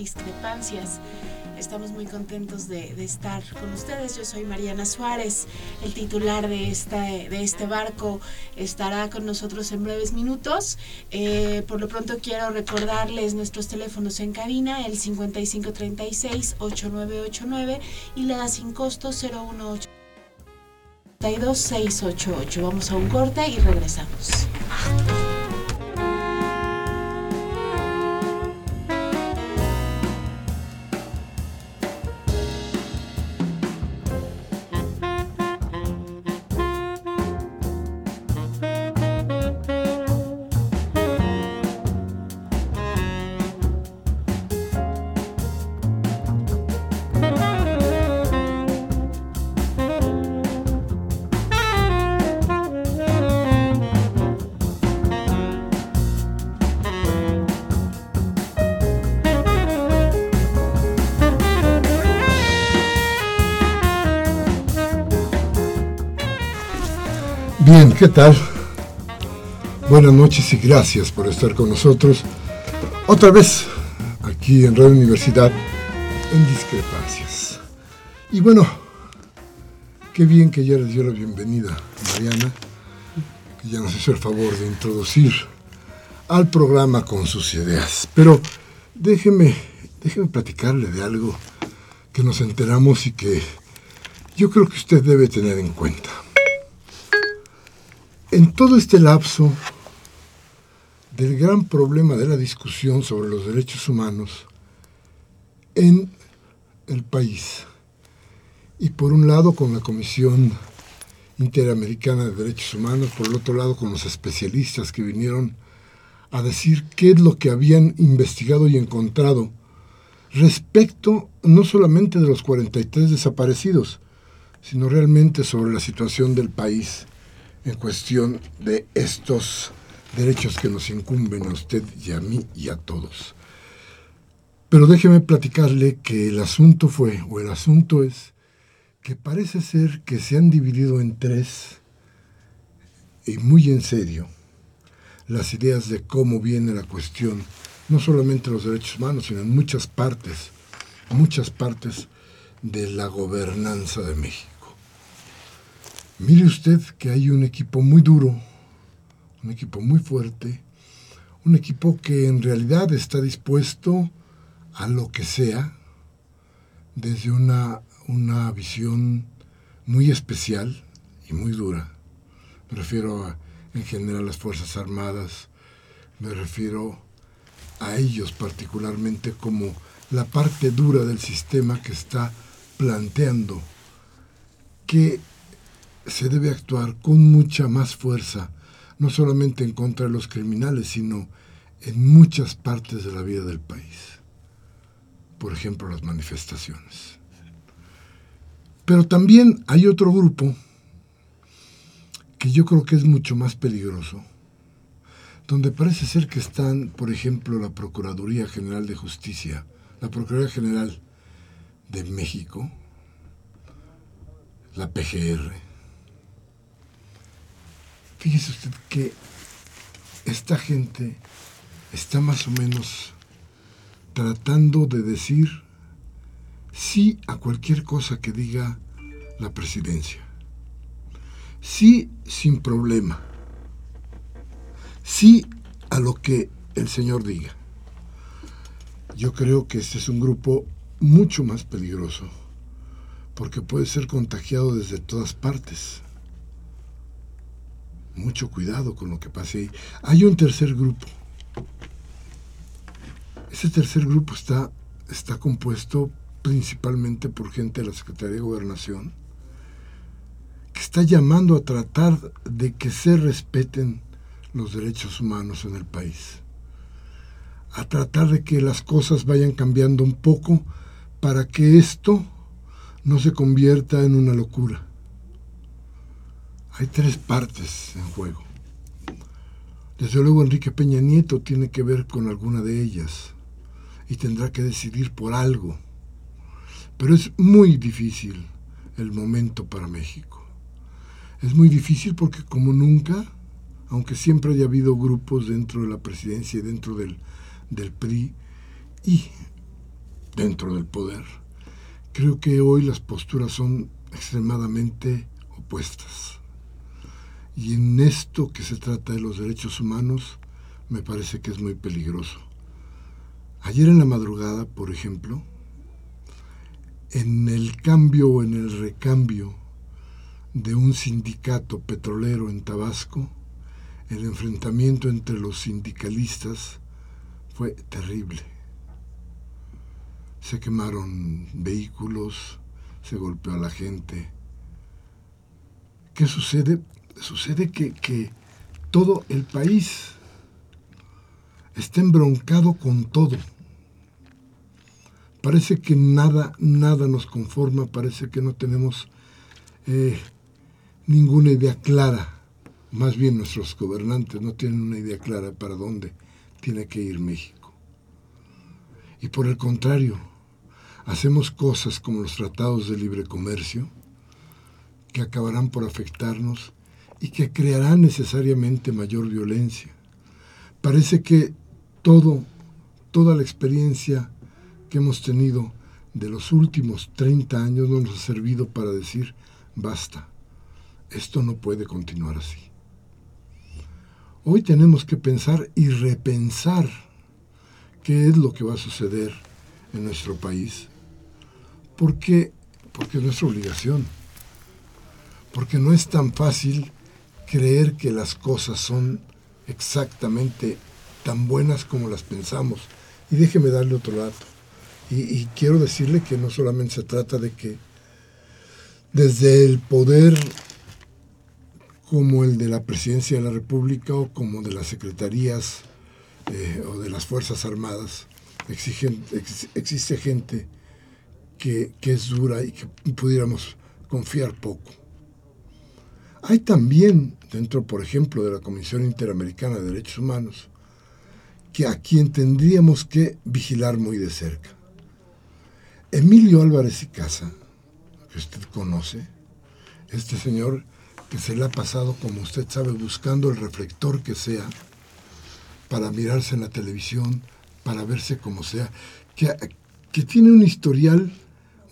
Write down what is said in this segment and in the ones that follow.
Discrepancias. Estamos muy contentos de, estar con ustedes. Yo soy Mariana Suárez, el titular de, este barco estará con nosotros en breves minutos. Eh, por lo pronto quiero recordarles nuestros teléfonos en cabina, el 5536-8989 y la sin costo 018. 688. Vamos a un corte y regresamos. ¿Qué tal? Buenas noches y gracias por estar con nosotros otra vez aquí en Radio Universidad en Discrepancias. Y bueno, qué bien que ya les dio la bienvenida Mariana, que ya nos hizo el favor de introducir al programa con sus ideas. Pero déjeme, déjeme platicarle de algo que nos enteramos y que yo creo que usted debe tener en cuenta. En todo este lapso del gran problema de la discusión sobre los derechos humanos en el país, y por un lado con la Comisión Interamericana de Derechos Humanos, por el otro lado con los especialistas que vinieron a decir qué es lo que habían investigado y encontrado respecto no solamente de los 43 desaparecidos, sino realmente sobre la situación del país en cuestión de estos derechos que nos incumben a usted y a mí y a todos. Pero déjeme platicarle que el asunto fue, o el asunto es, que parece ser que se han dividido en tres, y muy en serio, las ideas de cómo viene la cuestión, no solamente los derechos humanos, sino en muchas partes, muchas partes de la gobernanza de México. Mire usted que hay un equipo muy duro, un equipo muy fuerte, un equipo que en realidad está dispuesto a lo que sea, desde una, una visión muy especial y muy dura. Me refiero a, en general a las Fuerzas Armadas, me refiero a ellos particularmente como la parte dura del sistema que está planteando que se debe actuar con mucha más fuerza, no solamente en contra de los criminales, sino en muchas partes de la vida del país. Por ejemplo, las manifestaciones. Pero también hay otro grupo que yo creo que es mucho más peligroso, donde parece ser que están, por ejemplo, la Procuraduría General de Justicia, la Procuraduría General de México, la PGR, Fíjese usted que esta gente está más o menos tratando de decir sí a cualquier cosa que diga la presidencia. Sí sin problema. Sí a lo que el señor diga. yo creo que este es un grupo mucho más peligroso, porque puede ser contagiado desde todas partes. Mucho cuidado con lo que pase ahí. Hay un tercer grupo. Ese tercer grupo está, está compuesto principalmente por gente de la Secretaría de Gobernación, que está llamando a tratar de que se respeten los derechos humanos en el país, a tratar de que las cosas vayan cambiando un poco para que esto no se convierta en una locura. Hay tres partes en juego. Desde luego Enrique Peña Nieto tiene que ver con alguna de ellas y tendrá que decidir por algo. Pero es muy difícil el momento para México. Es muy difícil porque como nunca, aunque siempre haya habido grupos dentro de la presidencia y dentro del, del PRI y dentro del poder, creo que hoy las posturas son extremadamente opuestas. Y en esto que se trata de los derechos humanos, me parece que es muy peligroso. Ayer en la madrugada, por ejemplo, en el cambio o en el recambio de un sindicato petrolero en Tabasco, el enfrentamiento entre los sindicalistas fue terrible. Se quemaron vehículos, se golpeó a la gente. ¿Qué sucede? Sucede que, que todo el país está embroncado con todo. Parece que nada, nada nos conforma, parece que no tenemos eh, ninguna idea clara. Más bien nuestros gobernantes no tienen una idea clara para dónde tiene que ir México. Y por el contrario, hacemos cosas como los tratados de libre comercio que acabarán por afectarnos y que crearán necesariamente mayor violencia. Parece que todo, toda la experiencia que hemos tenido de los últimos 30 años no nos ha servido para decir, basta, esto no puede continuar así. Hoy tenemos que pensar y repensar qué es lo que va a suceder en nuestro país, porque, porque es nuestra obligación, porque no es tan fácil creer que las cosas son exactamente tan buenas como las pensamos. Y déjeme darle otro dato. Y, quiero decirle que no solamente se trata de que desde el poder como el de la presidencia de la República o como de las secretarías eh, o de las Fuerzas Armadas, existe gente que es dura y que pudiéramos confiar poco. Hay también, dentro, por ejemplo, de la Comisión Interamericana de Derechos Humanos, que a quien tendríamos que vigilar muy de cerca. Emilio Álvarez y Casa, que usted conoce, este señor que se le ha pasado, como usted sabe, buscando el reflector que sea, para mirarse en la televisión, para verse como sea, que, que tiene un historial,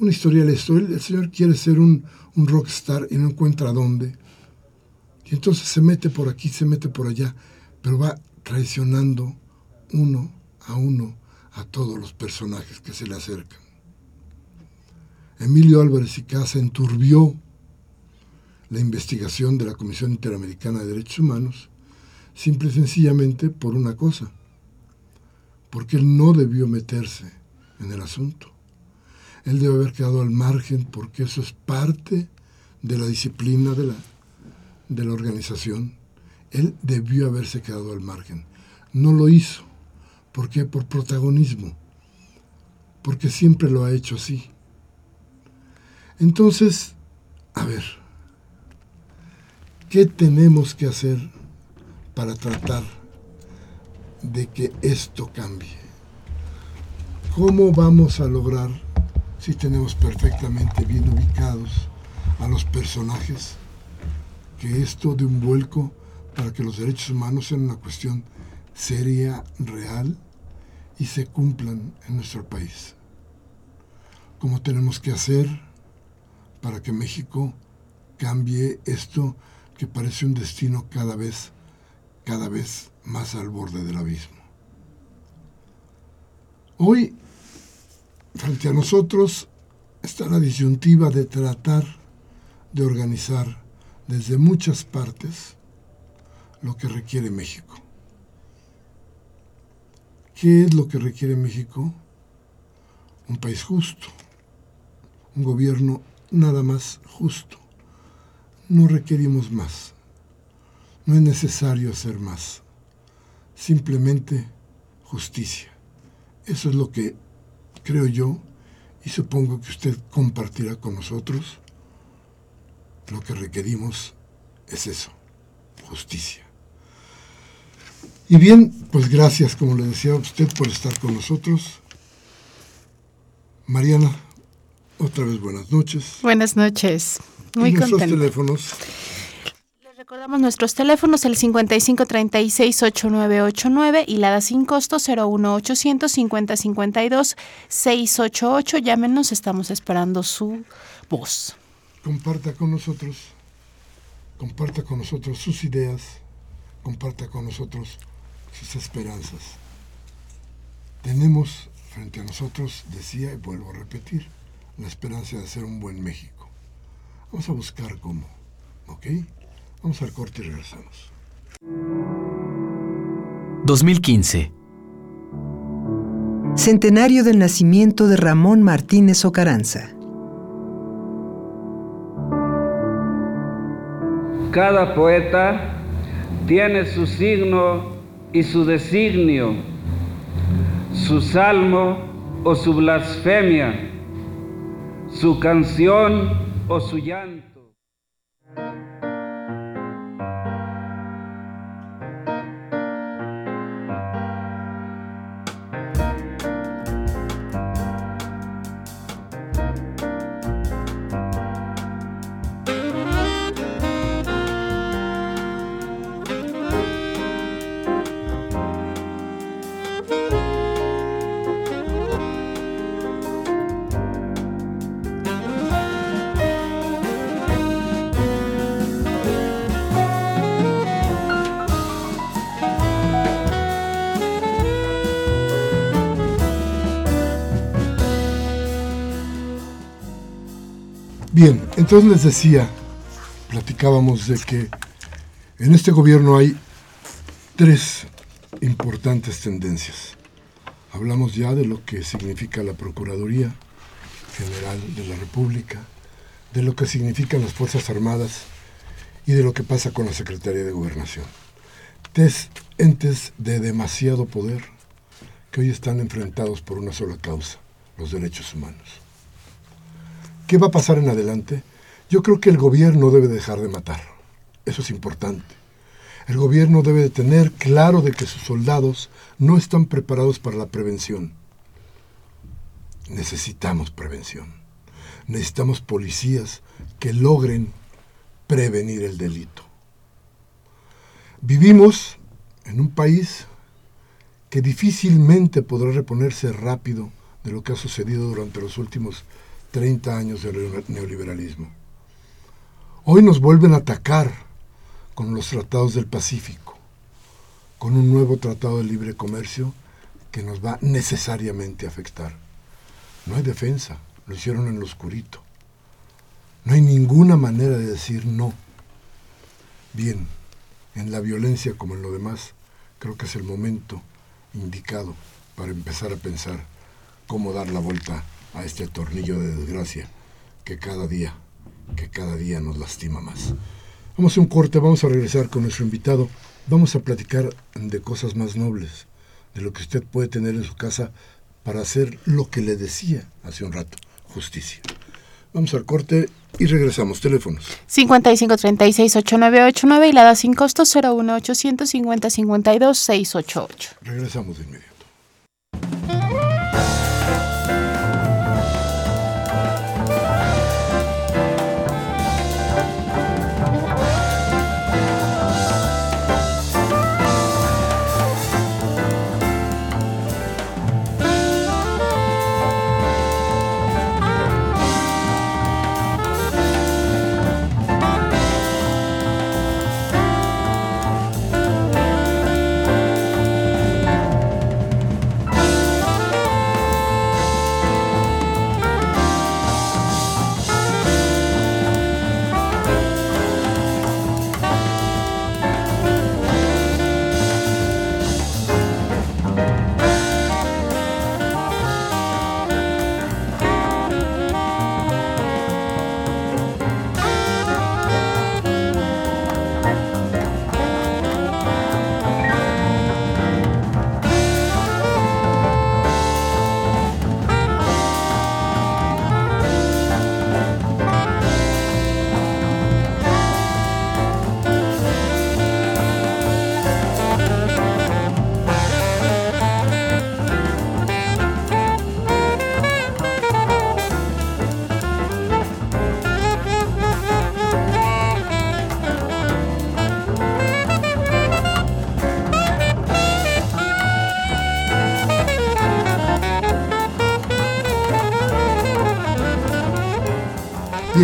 un historial esto, el, señor quiere ser un, un rockstar y no encuentra dónde, y entonces se mete por aquí, se mete por allá, pero va traicionando uno a uno a todos los personajes que se le acercan. Emilio Álvarez y Casa enturbió la investigación de la Comisión Interamericana de Derechos Humanos simple y sencillamente por una cosa, porque él no debió meterse en el asunto. Él debe haber quedado al margen porque eso es parte de la disciplina de la, de la organización. Él debió haberse quedado al margen. No lo hizo. ¿Por qué? Por protagonismo. Porque siempre lo ha hecho así. Entonces, a ver, ¿qué tenemos que hacer para tratar de que esto cambie? ¿Cómo vamos a lograr, si tenemos perfectamente bien ubicados a los personajes, que esto de un vuelco para que los derechos humanos sean una cuestión seria, real y se cumplan en nuestro país. ¿Cómo tenemos que hacer para que México cambie esto que parece un destino cada vez, cada vez más al borde del abismo? Hoy, frente a nosotros, está la disyuntiva de tratar de organizar desde muchas partes lo que requiere México. ¿Qué es lo que requiere México? Un país justo, un gobierno nada más justo. No requerimos más, no es necesario hacer más, simplemente justicia. Eso es lo que creo yo y supongo que usted compartirá con nosotros. Lo que requerimos es eso, justicia. Y bien, pues gracias, como le decía a usted, por estar con nosotros. Mariana, otra vez buenas noches. Buenas noches. Muy y nuestros contenta. teléfonos. Les recordamos nuestros teléfonos, el 5536-8989 y la da sin costo 01800 5052 688. Llámenos, estamos esperando su voz. Comparta con nosotros, comparta con nosotros sus ideas, comparta con nosotros sus esperanzas. Tenemos frente a nosotros, decía y vuelvo a repetir, la esperanza de hacer un buen México. Vamos a buscar cómo, ¿ok? Vamos al corte y regresamos. 2015. Centenario del nacimiento de Ramón Martínez Ocaranza. Cada poeta tiene su signo y su designio, su salmo o su blasfemia, su canción o su llanto. Entonces les decía, platicábamos de que en este gobierno hay tres importantes tendencias. Hablamos ya de lo que significa la Procuraduría General de la República, de lo que significan las Fuerzas Armadas y de lo que pasa con la Secretaría de Gobernación. Tres entes de demasiado poder que hoy están enfrentados por una sola causa, los derechos humanos. ¿Qué va a pasar en adelante? Yo creo que el gobierno debe dejar de matar. Eso es importante. El gobierno debe de tener claro de que sus soldados no están preparados para la prevención. Necesitamos prevención. Necesitamos policías que logren prevenir el delito. Vivimos en un país que difícilmente podrá reponerse rápido de lo que ha sucedido durante los últimos 30 años del neoliberalismo. Hoy nos vuelven a atacar con los tratados del Pacífico, con un nuevo tratado de libre comercio que nos va necesariamente a afectar. No hay defensa, lo hicieron en lo oscurito. No hay ninguna manera de decir no. Bien, en la violencia como en lo demás, creo que es el momento indicado para empezar a pensar cómo dar la vuelta a este tornillo de desgracia que cada día, que cada día nos lastima más. Vamos a un corte, vamos a regresar con nuestro invitado. Vamos a platicar de cosas más nobles, de lo que usted puede tener en su casa para hacer lo que le decía hace un rato, justicia. Vamos al corte y regresamos. Teléfonos. 5536-8989 y la da sin costo 01800 5052 688. Regresamos de inmediato.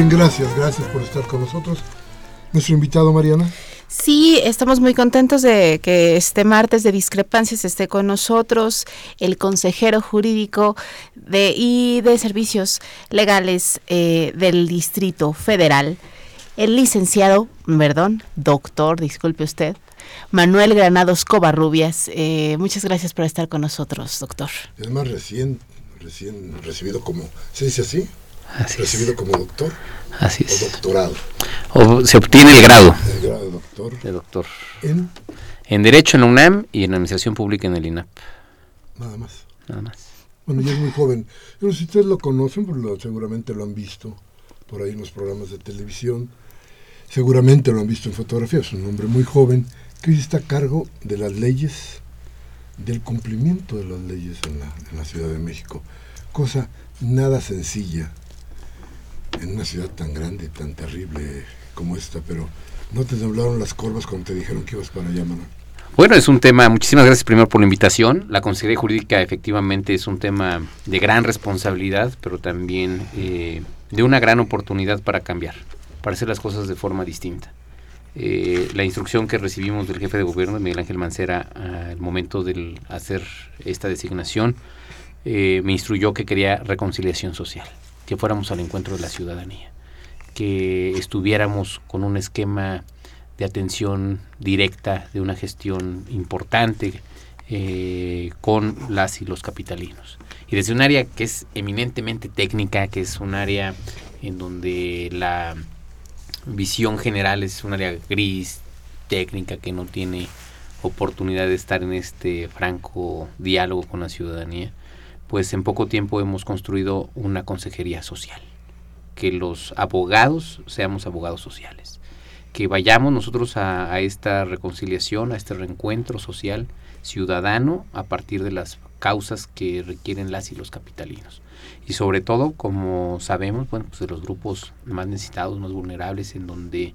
Bien, gracias, gracias por estar con nosotros. Nuestro invitado, Mariana. Sí, estamos muy contentos de que este martes de discrepancias esté con nosotros el consejero jurídico de, y de servicios legales eh, del Distrito Federal, el licenciado, perdón, doctor, disculpe usted, Manuel Granados Covarrubias. Eh, muchas gracias por estar con nosotros, doctor. Es más recién, recién recibido como, ¿se dice así? Recibido como doctor. Así es. O doctorado. O se obtiene el grado. El grado de doctor. De doctor. En. En Derecho en la UNAM y en Administración Pública en el INAP. Nada más. Nada más. Bueno, ya es muy joven. Pero si ustedes lo conocen, pues lo, seguramente lo han visto por ahí en los programas de televisión. Seguramente lo han visto en fotografías. Es un hombre muy joven que hoy está a cargo de las leyes, del cumplimiento de las leyes en la, en la Ciudad de México. Cosa nada sencilla en una ciudad tan grande, tan terrible como esta, pero ¿no te doblaron las corvas cuando te dijeron que ibas para allá, Manuel? Bueno, es un tema, muchísimas gracias primero por la invitación. La Consejería Jurídica efectivamente es un tema de gran responsabilidad, pero también eh, de una gran oportunidad para cambiar, para hacer las cosas de forma distinta. Eh, la instrucción que recibimos del jefe de gobierno, Miguel Ángel Mancera, al momento de hacer esta designación, eh, me instruyó que quería reconciliación social que fuéramos al encuentro de la ciudadanía, que estuviéramos con un esquema de atención directa, de una gestión importante eh, con las y los capitalinos. Y desde un área que es eminentemente técnica, que es un área en donde la visión general es un área gris, técnica, que no tiene oportunidad de estar en este franco diálogo con la ciudadanía, pues en poco tiempo hemos construido una consejería social, que los abogados seamos abogados sociales, que vayamos nosotros a, esta reconciliación, a este reencuentro social ciudadano a partir de las causas que requieren las y los capitalinos. Y sobre todo, como sabemos, bueno, pues de los grupos más necesitados, más vulnerables, en donde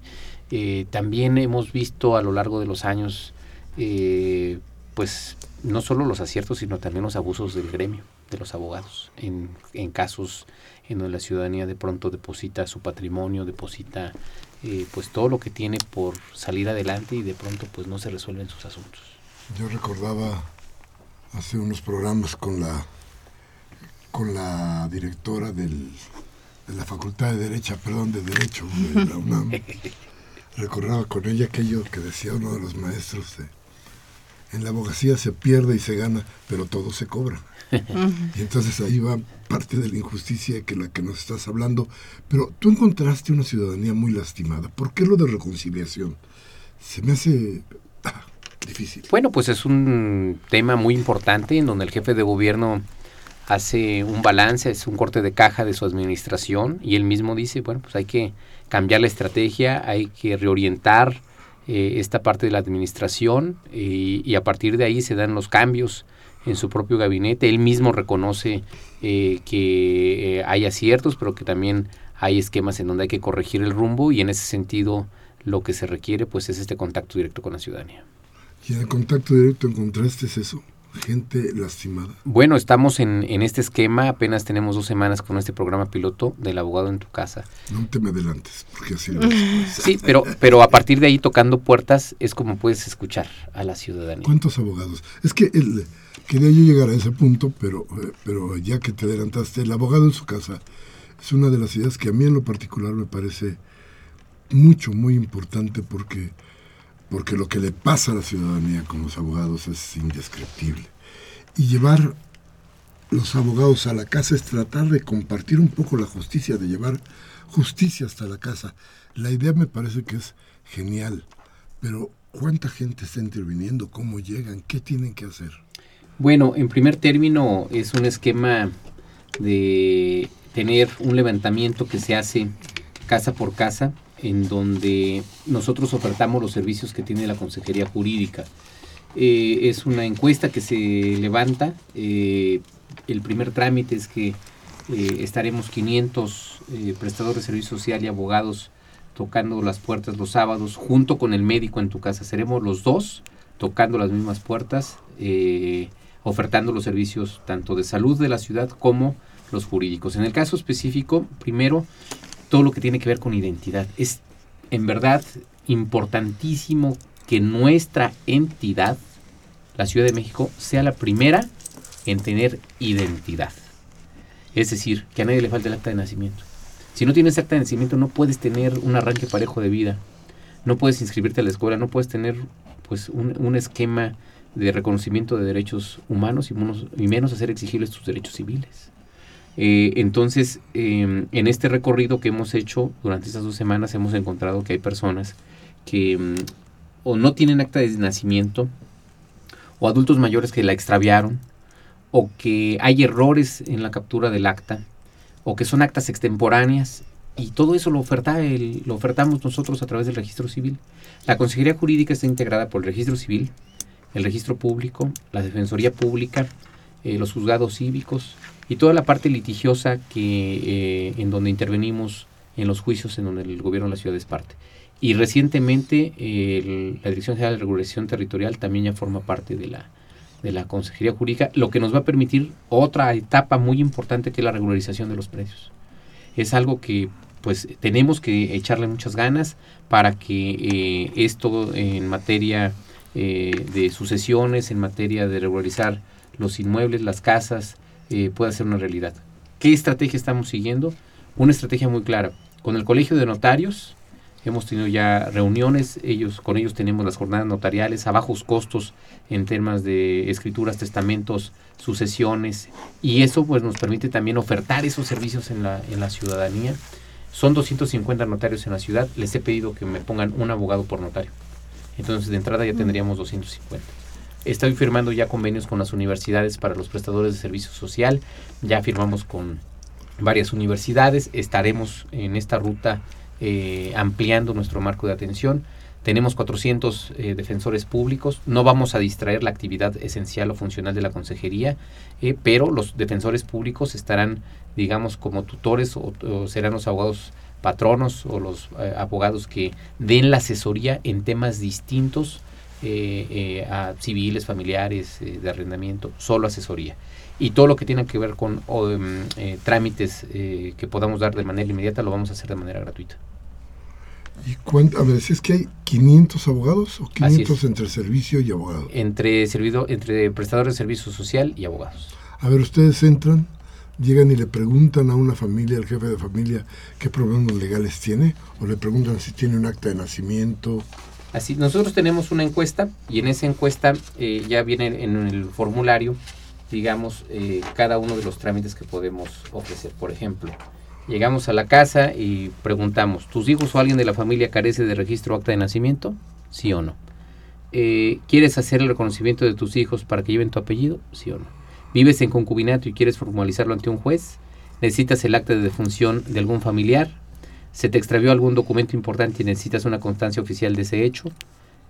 eh, también hemos visto a lo largo de los años, eh, pues no solo los aciertos, sino también los abusos del gremio de los abogados en, en casos en donde la ciudadanía de pronto deposita su patrimonio, deposita eh, pues todo lo que tiene por salir adelante y de pronto pues no se resuelven sus asuntos. Yo recordaba hace unos programas con la con la directora del, de la Facultad de Derecha, perdón, de Derecho de la UNAM. recordaba con ella aquello que decía uno de los maestros de en la abogacía se pierde y se gana, pero todo se cobra. y entonces ahí va parte de la injusticia que la que nos estás hablando. Pero tú encontraste una ciudadanía muy lastimada. ¿Por qué lo de reconciliación? Se me hace ah, difícil. Bueno, pues es un tema muy importante en donde el jefe de gobierno hace un balance, es un corte de caja de su administración y él mismo dice, bueno, pues hay que cambiar la estrategia, hay que reorientar eh, esta parte de la administración y a partir de ahí se dan los cambios en su propio gabinete. Él mismo reconoce eh, que eh, hay aciertos, pero que también hay esquemas en donde hay que corregir el rumbo y en ese sentido lo que se requiere pues es este contacto directo con la ciudadanía. ¿Y en el contacto directo encontraste eso? gente lastimada. Bueno, estamos en, en, este esquema, apenas tenemos dos semanas con este programa piloto del abogado en tu casa. No te me adelantes, porque así lo Sí, pero, pero a partir de ahí tocando puertas es como puedes escuchar a la ciudadanía. ¿Cuántos abogados? Es que el, quería yo llegar a ese punto, pero, eh, pero ya que te adelantaste, el abogado en su casa es una de las ideas que a mí en lo particular me parece mucho, muy importante porque porque lo que le pasa a la ciudadanía con los abogados es indescriptible. Y llevar los abogados a la casa es tratar de compartir un poco la justicia, de llevar justicia hasta la casa. La idea me parece que es genial, pero ¿cuánta gente está interviniendo? ¿Cómo llegan? ¿Qué tienen que hacer? Bueno, en primer término es un esquema de tener un levantamiento que se hace casa por casa en donde nosotros ofertamos los servicios que tiene la Consejería Jurídica. Eh, es una encuesta que se levanta. Eh, el primer trámite es que eh, estaremos 500 prestadores de servicio social y abogados tocando las puertas los sábados junto con el médico en tu casa. Seremos los dos tocando las mismas puertas, ofertando los servicios tanto de salud de la ciudad como los jurídicos. En el caso específico, primero todo lo que tiene que ver con identidad. Es en verdad importantísimo que nuestra entidad, la Ciudad de México, sea la primera en tener identidad. Es decir, que a nadie le falte el acta de nacimiento. Si no tienes acta de nacimiento no puedes tener un arranque parejo de vida, no puedes inscribirte a la escuela, no puedes tener pues un, esquema de reconocimiento de derechos humanos y menos, hacer exigibles tus derechos civiles. Eh, entonces, em, en este recorrido que hemos hecho durante estas dos semanas, hemos encontrado que hay personas que em, o no tienen acta de nacimiento, o adultos mayores que la extraviaron, o que hay errores en la captura del acta, o que son actas extemporáneas, y todo eso lo ofertamos nosotros a través del registro civil. La Consejería Jurídica está integrada por el registro civil, el registro público, la Defensoría Pública, eh, los juzgados cívicos y toda la parte litigiosa que eh, en donde intervenimos en los juicios en donde el gobierno de la ciudad es parte. Y recientemente la Dirección General de Regulación Territorial también ya forma parte de la, de la Consejería Jurídica, lo que nos va a permitir otra etapa muy importante que es la regularización de los precios. Es algo que pues tenemos que echarle muchas ganas para que eh, esto en materia eh, de sucesiones, en materia de regularizar los inmuebles, las casas, eh, pueda ser una realidad. ¿Qué estrategia estamos siguiendo? Una estrategia muy clara. Con el Colegio de Notarios, Hemos tenido ya reuniones, ellos con ellos tenemos las jornadas notariales a bajos costos en temas de escrituras, testamentos, sucesiones y eso pues nos permite también ofertar esos servicios en la, en la ciudadanía. Son 250 notarios en la ciudad, les he pedido que me pongan un abogado por notario. Entonces de entrada ya tendríamos 250. Estoy firmando ya convenios con las universidades para los prestadores de servicio social, ya firmamos con varias universidades, estaremos en esta ruta eh, ampliando nuestro marco de atención. Tenemos 400 eh, defensores públicos. No vamos a distraer la actividad esencial o funcional de la consejería, eh, pero los defensores públicos estarán, digamos, como tutores o, serán los abogados patronos o los abogados que den la asesoría en temas distintos a civiles, familiares, de arrendamiento, solo asesoría y todo lo que tiene que ver con em, trámites que podamos dar de manera inmediata lo vamos a hacer de manera gratuita. ¿Y cuánto, a ver, es que hay 500 abogados o 500 entre servicio y abogado? Entre, servido, entre prestadores de servicio social y abogados. A ver, ustedes entran, llegan y le preguntan a una familia, al jefe de familia, qué problemas legales tiene, o le preguntan si tiene un acta de nacimiento. Así, nosotros tenemos una encuesta y en esa encuesta eh, ya viene en el formulario, digamos, eh, cada uno de los trámites que podemos ofrecer. Por ejemplo, Llegamos a la casa y preguntamos, ¿tus hijos o alguien de la familia carece de registro acta de nacimiento? ¿Sí o no? Eh, ¿Quieres hacer el reconocimiento de tus hijos para que lleven tu apellido? ¿Sí o no? ¿Vives en concubinato y quieres formalizarlo ante un juez? ¿Necesitas el acta de defunción de algún familiar? ¿Se te extravió algún documento importante y necesitas una constancia oficial de ese hecho?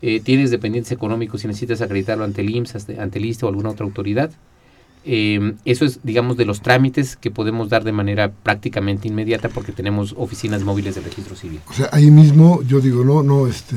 Eh, ¿Tienes dependientes económicos y necesitas acreditarlo ante el IMSS, ante el ISTE o alguna otra autoridad? Eh, eso es, digamos, de los trámites que podemos dar de manera prácticamente inmediata porque tenemos oficinas móviles de registro civil. O sea, ahí mismo yo digo, no, no, este,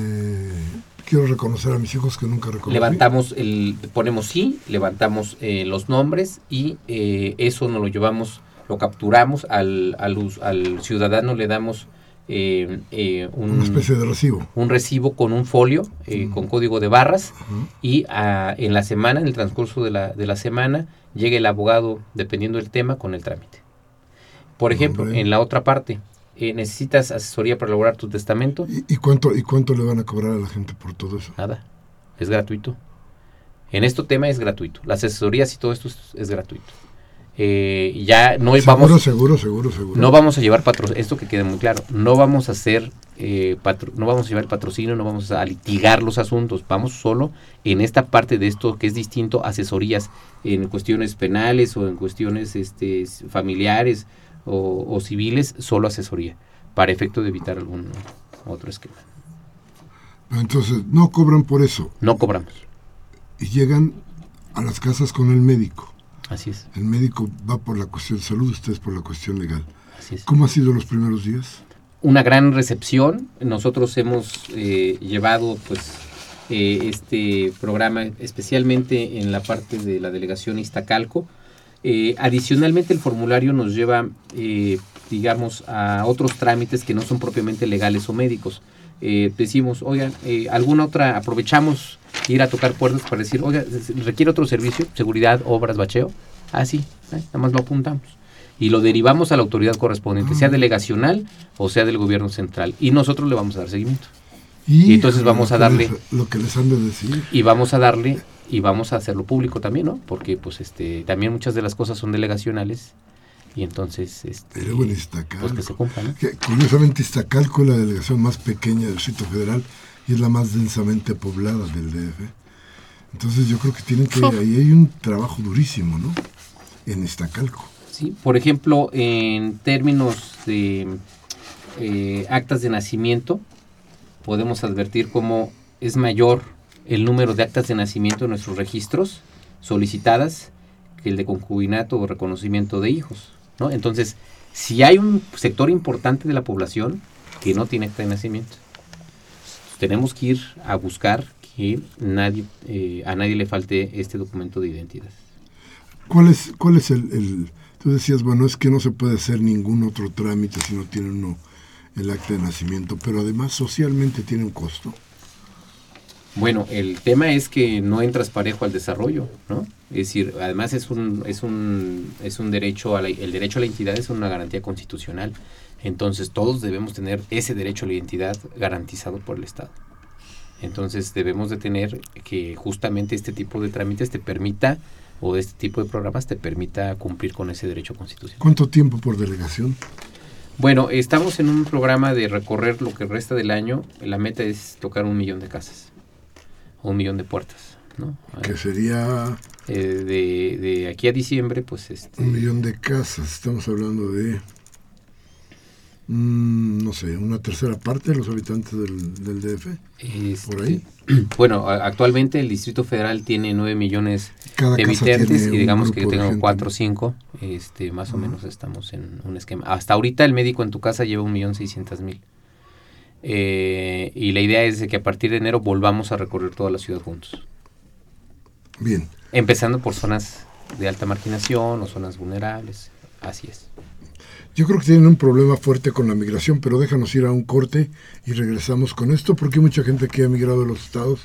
quiero reconocer a mis hijos que nunca reconocí. Levantamos, el, ponemos sí, levantamos eh, los nombres y eh, eso nos lo llevamos, lo capturamos al, al, al ciudadano, le damos eh, eh, un, una especie de recibo. Un recibo con un folio, eh, con código de barras, y ah, en la semana, en el transcurso de la, de la semana, llega el abogado, dependiendo del tema, con el trámite. Por ejemplo, en la otra parte, ¿necesitas asesoría para elaborar tu testamento? ¿Y, cuánto, ¿Y cuánto le van a cobrar a la gente por todo eso? Nada, es gratuito. En este tema es gratuito. Las asesorías y todo esto es gratuito. Eh, ya no vamos seguro seguro seguro no vamos a llevar patrocinio esto que quede muy claro no vamos a hacer eh, no vamos a llevar patrocinio no vamos a litigar los asuntos vamos solo en esta parte de esto que es distinto asesorías en cuestiones penales o en cuestiones este familiares o, civiles solo asesoría para efecto de evitar algún otro esquema entonces no cobran por eso no cobramos y llegan a las casas con el médico Así es. El médico va por la cuestión de salud, ustedes por la cuestión legal. Así es. ¿Cómo ha sido los primeros días? Una gran recepción. Nosotros hemos eh, llevado pues eh, este programa especialmente en la parte de la delegación Iztacalco Eh, adicionalmente, el formulario nos lleva, eh, digamos, a otros trámites que no son propiamente legales o médicos. Eh, decimos, oigan, alguna otra, aprovechamos ir a tocar puertas para decir, oiga, requiere otro servicio, seguridad, obras, bacheo. Ah, sí, nada más lo apuntamos. Y lo derivamos a la autoridad correspondiente, sea ah. delegacional o sea del gobierno central. Y nosotros le vamos a dar seguimiento. Y, entonces vamos a darle... lo que les han de decir. Y vamos a darle y vamos a hacerlo público también, ¿no? Porque pues este también muchas de las cosas son delegacionales y entonces este Pero Iztacalco, pues que se cumpla, ¿no? curiosamente Iztacalco es la delegación más pequeña del Distrito Federal y es la más densamente poblada del DF. Entonces yo creo que tienen que ahí hay un trabajo durísimo, ¿no? En Iztacalco. Sí, por ejemplo, en términos de eh, actas de nacimiento, podemos advertir cómo es mayor el número de actas de nacimiento en nuestros registros solicitadas que el de concubinato o reconocimiento de hijos. ¿no? Entonces, si hay un sector importante de la población que no tiene acta de nacimiento, tenemos que ir a buscar que nadie, eh, a nadie le falte este documento de identidad. ¿Cuál es, el, el, Tú decías, bueno, es que no se puede hacer ningún otro trámite si no tiene uno el acta de nacimiento, pero además socialmente tiene un costo. Bueno, el tema es que no entras parejo al desarrollo, ¿no? Es decir, además es un, es un, es un derecho, a la, el derecho a la identidad es una garantía constitucional. Entonces todos debemos tener ese derecho a la identidad garantizado por el Estado. Entonces debemos de tener que justamente este tipo de trámites te permita, o este tipo de programas te permita cumplir con ese derecho constitucional. ¿Cuánto tiempo por delegación? Bueno, estamos en un programa de recorrer lo que resta del año. La meta es tocar un millón de casas un millón de puertas. ¿no? Que sería... Eh, de, de, aquí a diciembre, pues... Este, un millón de casas, estamos hablando de... Mm, no sé, una tercera parte de los habitantes del, DF, por ahí. Este, bueno, actualmente el Distrito Federal tiene 9 millones de habitantes y digamos que tengo 4 o 5, este, más o menos estamos en un esquema. Hasta ahorita el médico en tu casa lleva un millón seiscientos mil. Eh, y la idea es de que a partir de enero volvamos a recorrer toda la ciudad juntos. Bien. Empezando por zonas de alta marginación o zonas vulnerables. Así es. Yo creo que tienen un problema fuerte con la migración, pero déjanos ir a un corte y regresamos con esto, porque hay mucha gente que ha migrado a los estados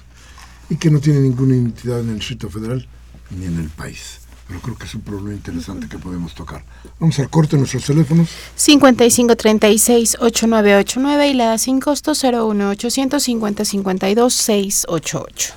y que no tiene ninguna identidad en el Distrito Federal ni en el país pero creo que es un problema interesante que podemos tocar. Vamos al corte de nuestros teléfonos. 5536-8989 y la da sin costo 01850 52 688.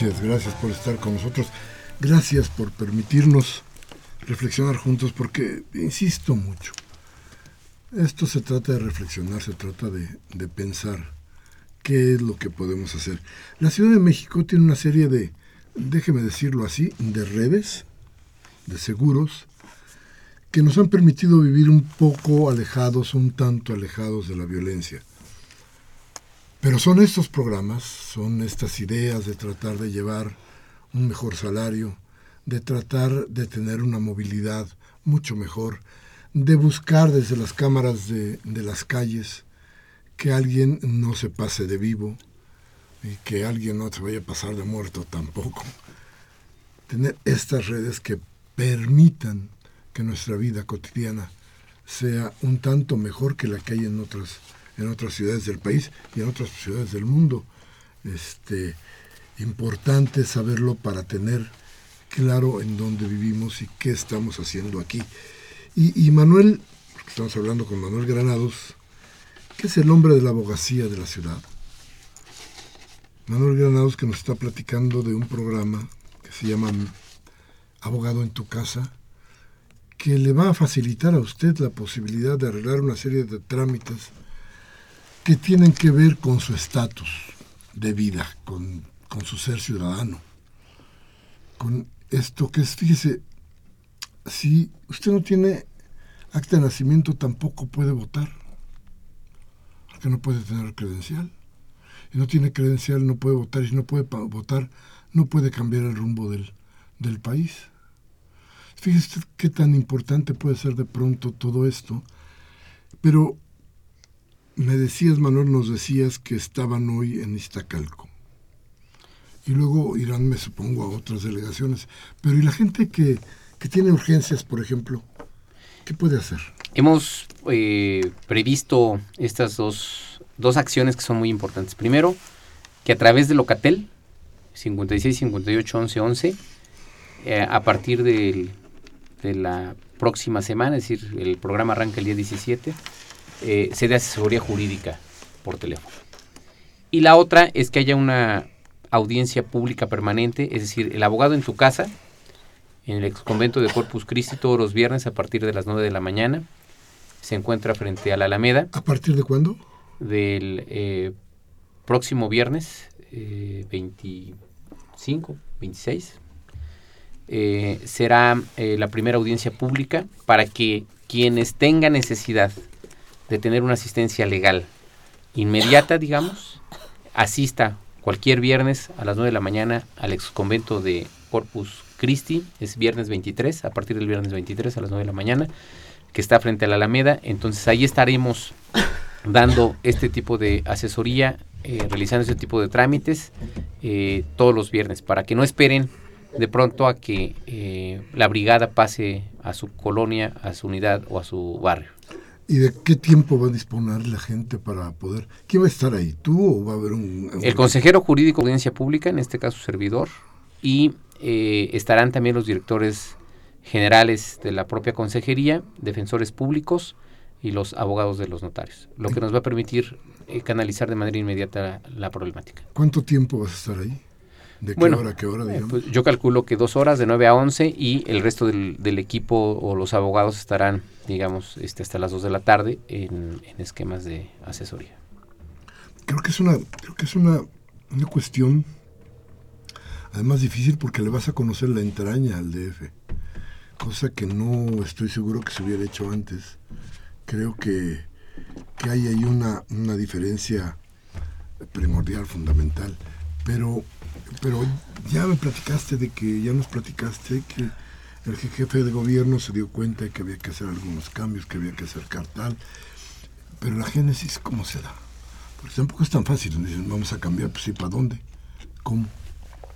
Gracias, gracias por estar con nosotros. Gracias por permitirnos reflexionar juntos porque, insisto mucho, esto se trata de reflexionar, se trata de, de pensar qué es lo que podemos hacer. La Ciudad de México tiene una serie de, déjeme decirlo así, de redes, de seguros, que nos han permitido vivir un poco alejados, un tanto alejados de la violencia. Pero son estos programas, son estas ideas de tratar de llevar un mejor salario, de tratar de tener una movilidad mucho mejor, de buscar desde las cámaras de, las calles que alguien no se pase de vivo y que alguien no se vaya a pasar de muerto tampoco. Tener estas redes que permitan que nuestra vida cotidiana sea un tanto mejor que la que hay en otras, en otras ciudades del país y en otras ciudades del mundo. Este, importante saberlo para tener claro en dónde vivimos y qué estamos haciendo aquí. Y, y Manuel, estamos hablando con Manuel Granados, que es el hombre de la abogacía de la ciudad. Manuel Granados que nos está platicando de un programa que se llama Abogado en tu casa, que le va a facilitar a usted la posibilidad de arreglar una serie de trámites que tienen que ver con su estatus de vida, con, con su ser ciudadano, con esto que es, fíjese, si usted no tiene acta de nacimiento tampoco puede votar, porque no puede tener credencial y no tiene credencial no puede votar y no puede votar no puede cambiar el rumbo del, del país. Fíjese qué tan importante puede ser de pronto todo esto. Pero me decías, Manuel, nos decías que estaban hoy en Iztacalco. Y luego irán, me supongo, a otras delegaciones. Pero ¿y la gente que, que tiene urgencias, por ejemplo? ¿Qué puede hacer? Hemos eh, previsto estas dos dos acciones que son muy importantes. Primero, que a través de Locatel, 56 58 11 11, a partir de la próxima semana, es decir, el programa arranca el día 17, eh, se dé asesoría jurídica por teléfono. Y la otra es que haya una audiencia pública permanente, es decir, el abogado en tu casa, en el ex convento de Corpus Christi, todos los viernes a partir de las 9 de la mañana, se encuentra frente a la Alameda. ¿A partir de cuándo? del eh, próximo viernes 25, eh, 26. Eh, será la primera audiencia pública para que quienes tengan necesidad de tener una asistencia legal inmediata, digamos, asista cualquier viernes a las 9 de la mañana al ex convento de Corpus Christi, es viernes 23, a partir del viernes 23 a las 9 de la mañana, que está frente a la Alameda. Entonces ahí estaremos dando este tipo de asesoría, eh, realizando este tipo de trámites eh, todos los viernes, para que no esperen de pronto a que eh, la brigada pase a su colonia, a su unidad o a su barrio. ¿Y de qué tiempo va a disponer la gente para poder... ¿Quién va a estar ahí? ¿Tú o va a haber un...? El consejero jurídico de audiencia pública, en este caso servidor, y estarán también los directores generales de la propia consejería, defensores públicos, y los abogados de los notarios, lo que nos va a permitir eh, canalizar de manera inmediata la, problemática. ¿Cuánto tiempo vas a estar ahí? ¿De qué hora a qué hora? Eh, pues yo calculo que dos horas, de 9 a 11, y el resto del, del equipo o los abogados estarán, digamos, este, hasta las 2 de la tarde en, en, esquemas de asesoría. Creo que es una, creo que es una, una cuestión, además difícil porque le vas a conocer la entraña al DF, cosa que no estoy seguro que se hubiera hecho antes creo que, hay ahí una, una diferencia primordial, fundamental. Pero, pero ya me platicaste de que, ya nos platicaste que el jefe de gobierno se dio cuenta de que había que hacer algunos cambios, que había que acercar tal. Pero la génesis, ¿cómo se da? Porque tampoco es tan fácil. Dicen, vamos a cambiar, pues sí, ¿para dónde? ¿Cómo?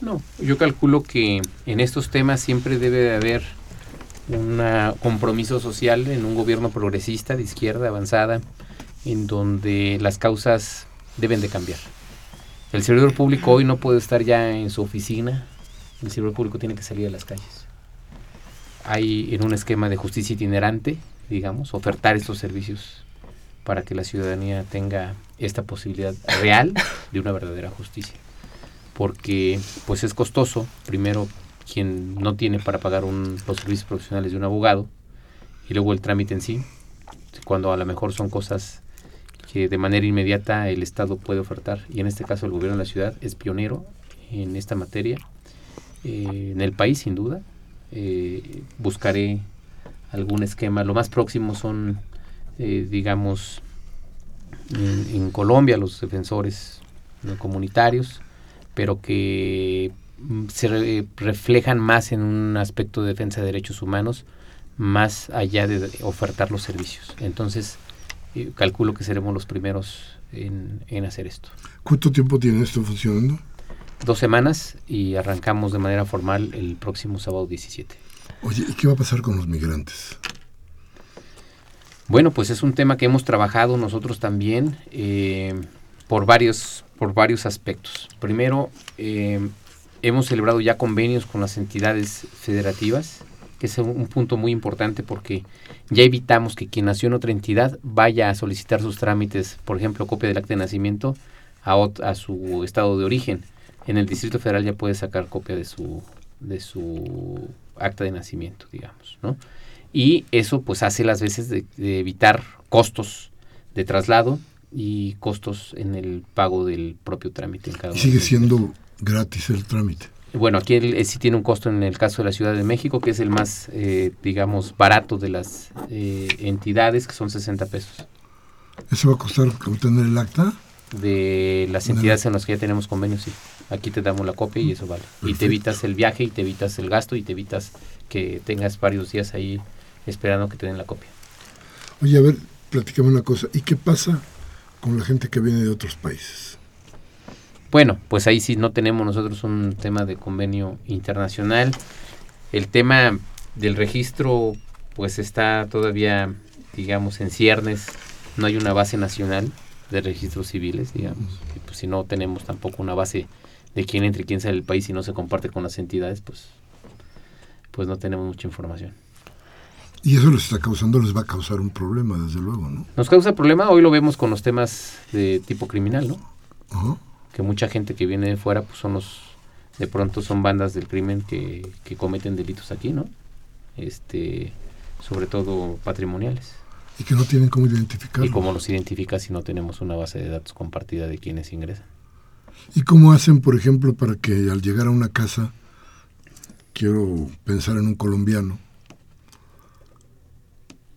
No, yo calculo que en estos temas siempre debe de haber un compromiso social en un gobierno progresista de izquierda avanzada en donde las causas deben de cambiar. El servidor público hoy no puede estar ya en su oficina, el servidor público tiene que salir a las calles. Hay en un esquema de justicia itinerante, digamos, ofertar estos servicios para que la ciudadanía tenga esta posibilidad real de una verdadera justicia. Porque pues es costoso, primero quien no tiene para pagar un, los servicios profesionales de un abogado y luego el trámite en sí, cuando a lo mejor son cosas que de manera inmediata el Estado puede ofertar y en este caso el gobierno de la ciudad es pionero en esta materia eh, en el país sin duda. Eh, buscaré algún esquema. Lo más próximo son eh, digamos en, Colombia los defensores comunitarios pero que se reflejan más en un aspecto de defensa de derechos humanos, más allá de ofertar los servicios. Entonces, eh, calculo que seremos los primeros en, hacer esto. ¿Cuánto tiempo tiene esto funcionando? Dos semanas y arrancamos de manera formal el próximo sábado 17. Oye, ¿y qué va a pasar con los migrantes? Bueno, pues es un tema que hemos trabajado nosotros también eh, por, varios, por varios aspectos. Primero, eh, hemos celebrado ya convenios con las entidades federativas, que es un punto muy importante porque ya evitamos que quien nació en otra entidad vaya a solicitar sus trámites, por ejemplo, copia del acta de nacimiento a, a su estado de origen. En el Distrito Federal ya puede sacar copia de su, de su acta de nacimiento, digamos, ¿no? Y eso pues hace las veces de, evitar costos de traslado y costos en el pago del propio trámite. En cada sigue siendo gratis el trámite. Bueno, aquí él, sí tiene un costo en el caso de la Ciudad de México, que es el más, eh, digamos, barato de las eh, entidades, que son 60 pesos. ¿Eso va a costar obtener el acta? De las entidades en las que ya tenemos convenios, sí. Aquí te damos la copia y eso vale. Y te evitas el viaje y te evitas el gasto y te evitas que tengas varios días ahí esperando que te den la copia. Oye, a ver, platícame una cosa. ¿Y qué pasa con la gente que viene de otros países? Bueno, pues ahí sí no tenemos nosotros un tema de convenio internacional. El tema del registro pues está todavía, digamos, en ciernes. No hay una base nacional de registros civiles, digamos. Y pues si no tenemos tampoco una base de quién entra y quién sale del país y no se comparte con las entidades, pues, pues no tenemos mucha información. Y eso les está causando, les va a causar un problema, desde luego, ¿no? Nos causa problema, hoy lo vemos con los temas de tipo criminal, ¿no? Que mucha gente que viene de fuera, pues son los, de pronto son bandas del crimen que, que cometen delitos aquí, ¿no? Este, sobre todo patrimoniales. Y que no tienen cómo identificarlos. Y cómo los identificas si no tenemos una base de datos compartida de quienes ingresan. ¿Y cómo hacen, por ejemplo, para que al llegar a una casa, quiero pensar en un colombiano,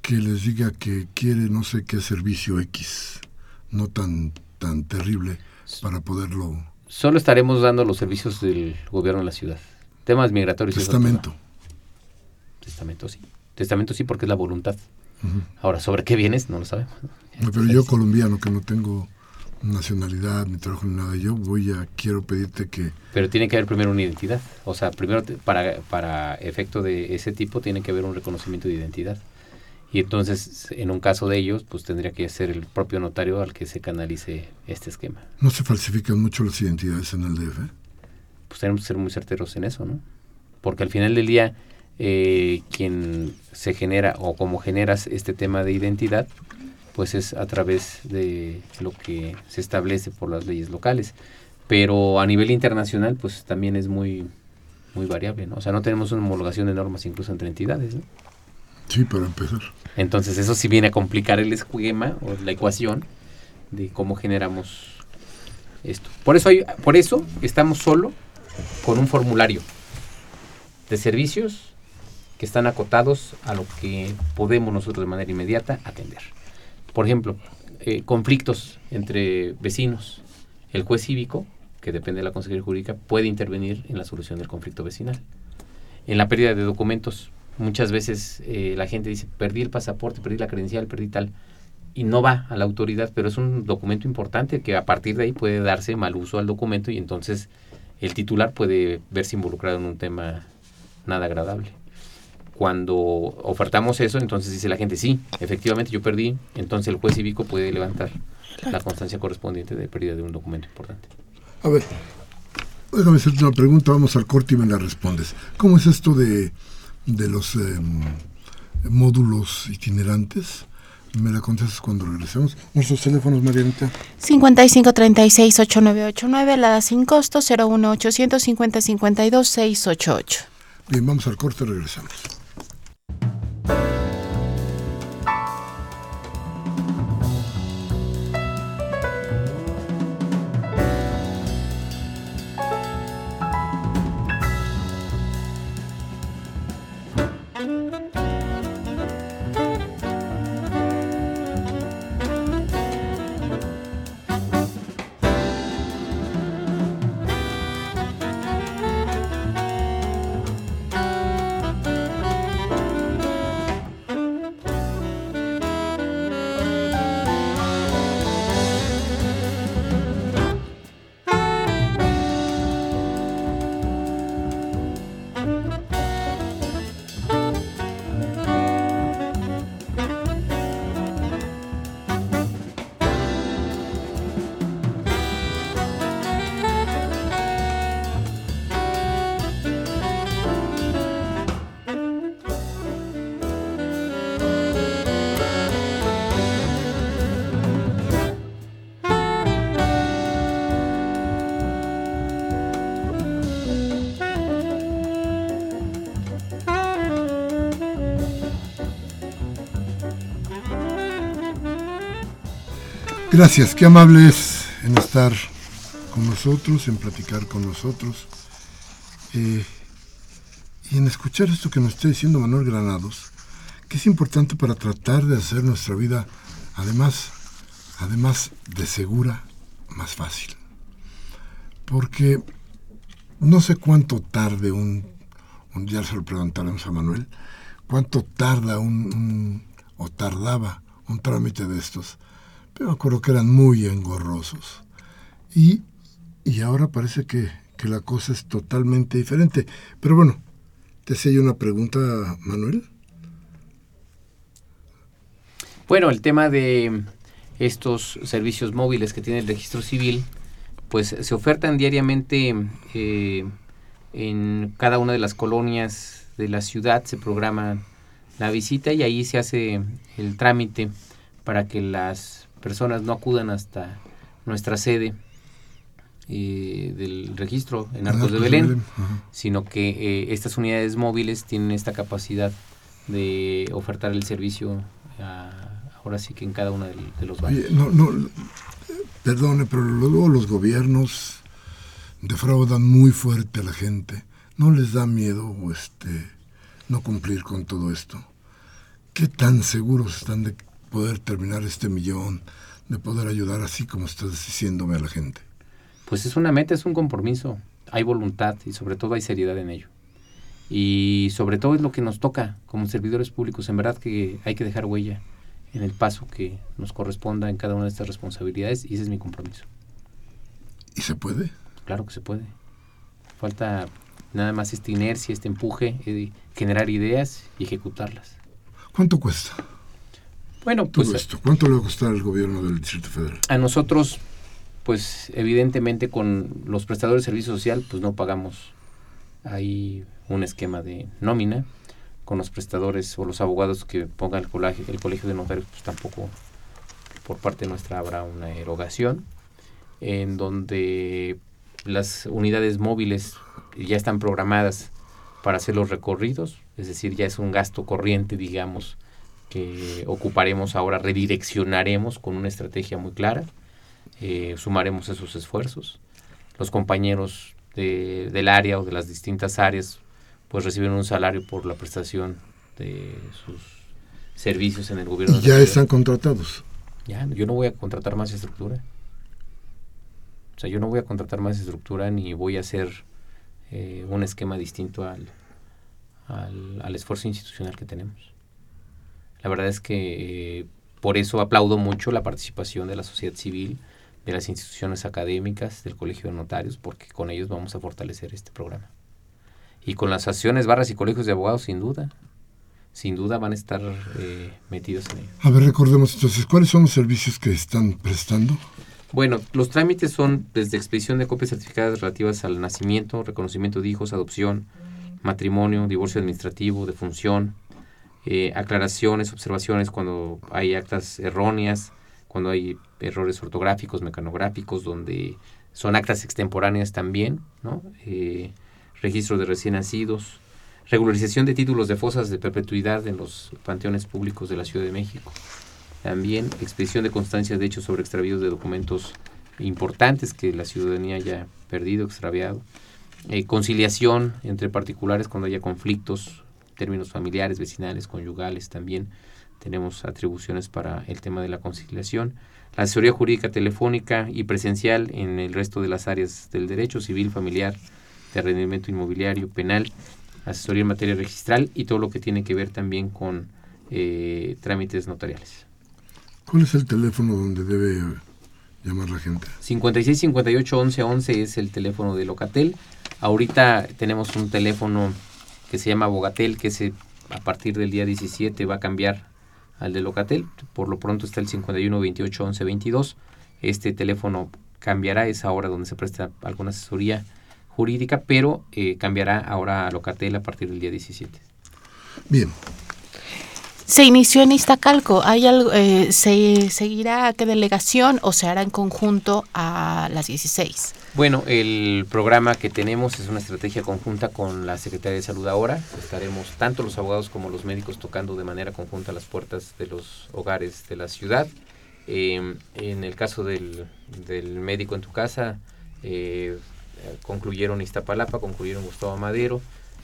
que les diga que quiere no sé qué servicio X, no tan, tan terrible para poderlo... Solo estaremos dando los servicios del gobierno de la ciudad. Temas migratorios. Testamento. Testamento sí. Testamento sí porque es la voluntad. Ahora, ¿sobre qué vienes? No lo sabemos. pero yo colombiano que no tengo nacionalidad, ni trabajo ni nada, yo voy a, quiero pedirte que... Pero tiene que haber primero una identidad. O sea, primero para, para efecto de ese tipo tiene que haber un reconocimiento de identidad. Y entonces, en un caso de ellos, pues tendría que ser el propio notario al que se canalice este esquema. ¿No se falsifican mucho las identidades en el DF? Pues tenemos que ser muy certeros en eso, ¿no? Porque al final del día, eh, quien se genera o como generas este tema de identidad, pues es a través de lo que se establece por las leyes locales. Pero a nivel internacional, pues también es muy, muy variable, ¿no? O sea, no tenemos una homologación de normas incluso entre entidades, ¿no? Sí, para empezar. Entonces eso sí viene a complicar el esquema o la ecuación de cómo generamos esto. Por eso, hay, por eso estamos solo con un formulario de servicios que están acotados a lo que podemos nosotros de manera inmediata atender. Por ejemplo, eh, conflictos entre vecinos. El juez cívico, que depende de la Consejería Jurídica, puede intervenir en la solución del conflicto vecinal. En la pérdida de documentos, Muchas veces eh, la gente dice, perdí el pasaporte, perdí la credencial, perdí tal, y no va a la autoridad, pero es un documento importante que a partir de ahí puede darse mal uso al documento y entonces el titular puede verse involucrado en un tema nada agradable. Cuando ofertamos eso, entonces dice la gente, sí, efectivamente yo perdí, entonces el juez cívico puede levantar la constancia correspondiente de pérdida de un documento importante. A ver, déjame hacerte una pregunta, vamos al corte y me la respondes. ¿Cómo es esto de de los em, módulos itinerantes. Me la contestas cuando regresemos. Nuestros teléfonos, Marianita. 5536-8989, la da sin costo, 01800 5052 688. Bien, vamos al corte, regresamos. Gracias, qué amable es en estar con nosotros, en platicar con nosotros eh, y en escuchar esto que nos está diciendo Manuel Granados, que es importante para tratar de hacer nuestra vida, además, además de segura, más fácil. Porque no sé cuánto tarde un, un día se lo preguntaremos a Manuel, cuánto tarda un, o tardaba un trámite de estos. Pero acuerdo que eran muy engorrosos. Y, y ahora parece que, que, la cosa es totalmente diferente. Pero bueno, te hacía una pregunta, Manuel. Bueno, el tema de estos servicios móviles que tiene el registro civil, pues se ofertan diariamente eh, en cada una de las colonias de la ciudad, se programa la visita y ahí se hace el trámite para que las personas no acudan hasta nuestra sede eh, del registro en Arcos de Belén, sino que eh, estas unidades móviles tienen esta capacidad de ofertar el servicio ahora sí que en cada uno de, los barrios. no, no, perdone, pero luego los gobiernos defraudan muy fuerte a la gente. ¿No les da miedo este, no cumplir con todo esto? ¿Qué tan seguros están de poder terminar este millón, de poder ayudar así como estás diciéndome a la gente? Pues es una meta, es un compromiso. Hay voluntad y sobre todo hay seriedad en ello. Y sobre todo es lo que nos toca como servidores públicos. En verdad que hay que dejar huella en el paso que nos corresponda en cada una de estas responsabilidades y ese es mi compromiso. ¿Y se puede? Claro que se puede. Falta nada más esta inercia, este empuje, de generar ideas y ejecutarlas. ¿Cuánto cuesta? Bueno, pues... esto? ¿Cuánto le va a costar al gobierno del Distrito Federal? A nosotros, pues evidentemente con los prestadores de servicio social, pues no pagamos ahí un esquema de nómina con los prestadores o los abogados que pongan el colegio, el colegio de notarios, pues tampoco por parte nuestra habrá una erogación, en donde las unidades móviles ya están programadas para hacer los recorridos, es decir, ya es un gasto corriente, digamos, que ocuparemos ahora, redireccionaremos con una estrategia muy clara, eh, sumaremos esos esfuerzos. Los compañeros de, del área o de las distintas áreas pues reciben un salario por la prestación de sus servicios en el gobierno. ¿Y ya están contratados? Ya, yo no voy a contratar más estructura. O sea, yo no voy a contratar más estructura ni voy a hacer eh, un esquema distinto al, al, esfuerzo institucional que tenemos. La verdad es que eh, por eso aplaudo mucho la participación de la sociedad civil, de las instituciones académicas, del Colegio de Notarios, porque con ellos vamos a fortalecer este programa y con las asociaciones, barras y colegios de abogados, sin duda. Sin duda van a estar eh, metidos en ello. A ver, recordemos entonces, ¿cuáles son los servicios que están prestando? Bueno, los trámites son desde expedición de copias certificadas relativas al nacimiento, reconocimiento de hijos, adopción, matrimonio, divorcio administrativo, defunción, eh, aclaraciones, observaciones cuando hay actas erróneas, cuando hay errores ortográficos, mecanográficos, donde son actas extemporáneas también, ¿no? Eh, registro de recién nacidos, regularización de títulos de fosas de perpetuidad en los panteones públicos de la Ciudad de México. También expedición de constancias de hechos sobre extravíos de documentos importantes que la ciudadanía haya perdido, extraviado. Eh, conciliación entre particulares cuando haya conflictos, términos familiares, vecinales, conyugales también. Tenemos atribuciones para el tema de la conciliación. La asesoría jurídica telefónica y presencial en el resto de las áreas del derecho civil, familiar, de rendimiento inmobiliario, penal, asesoría en materia registral y todo lo que tiene que ver también con eh, trámites notariales. ¿Cuál es el teléfono donde debe llamar la gente? 56 58 11 11 es el teléfono de Locatel. Ahorita tenemos un teléfono que se llama Bogatel, que se, a partir del día 17 va a cambiar al de Locatel. Por lo pronto está el 51 28 11 22. Este teléfono cambiará, es ahora donde se presta alguna asesoría jurídica, pero eh, cambiará ahora a Locatel a partir del día 17. Bien. Se inició en Iztacalco. ¿Hay algo, eh, ¿Se seguirá a qué delegación o se hará en conjunto a las 16? Bueno, el programa que tenemos es una estrategia conjunta con la Secretaría de Salud ahora. Estaremos tanto los abogados como los médicos tocando de manera conjunta las puertas de los hogares de la ciudad Eh, en el caso del, del, médico en tu casa, eh, concluyeron Iztapalapa, concluyeron Gustavo Madero.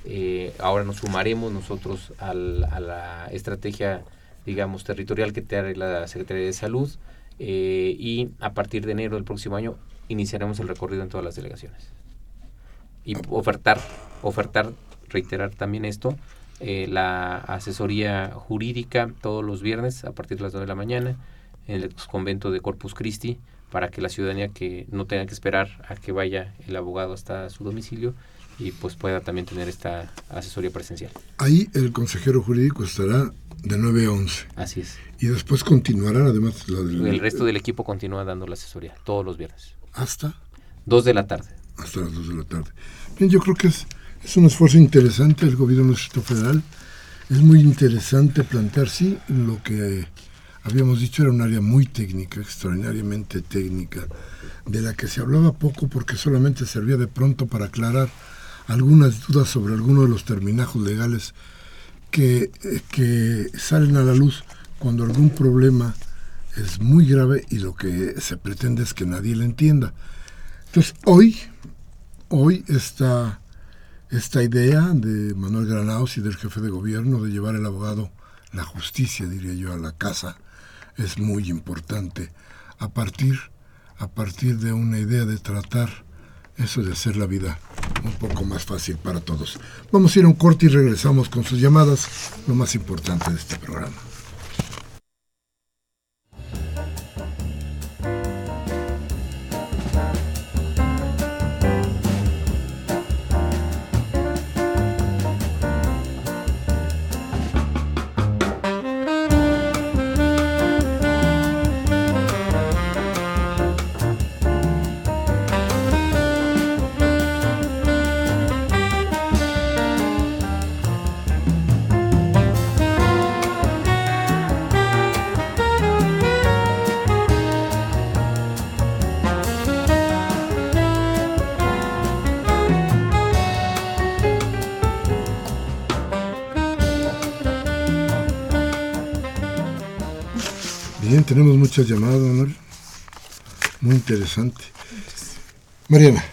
Eh, ahora nos sumaremos nosotros al, a la estrategia, digamos, territorial que te la Secretaría de Salud y a partir de enero del próximo año iniciaremos el recorrido en todas las delegaciones. Y ofertar, ofertar, reiterar también esto, eh, la asesoría jurídica todos los viernes a partir de las 9 de la mañana en el convento de Corpus Christi para que la ciudadanía que no tenga que esperar a que vaya el abogado hasta su domicilio y pues pueda también tener esta asesoría presencial. Ahí el consejero jurídico estará de 9 a 11. Así es. Y después continuará además la del... El resto del equipo continúa dando la asesoría todos los viernes. ¿Hasta? 2 de la tarde. Hasta las 2 de la tarde. Bien, yo creo que es es un esfuerzo interesante del gobierno del Distrito Federal. Es muy interesante plantear, sí, lo que habíamos dicho era un área muy técnica, extraordinariamente técnica, de la que se hablaba poco porque solamente servía de pronto para aclarar algunas dudas sobre algunos de los terminajos legales que, que salen a la luz cuando algún problema es muy grave y lo que se pretende es que nadie le entienda. Entonces, hoy, hoy está esta idea de Manuel Granados y del jefe de gobierno de llevar el abogado, la justicia, diría yo, a la casa, es muy importante. A partir, a partir de una idea de tratar eso de hacer la vida un poco más fácil para todos. Vamos a ir a un corte y regresamos con sus llamadas, lo más importante de este programa. Tenemos muchas llamadas, Manuel. Muy interesante. Mariana.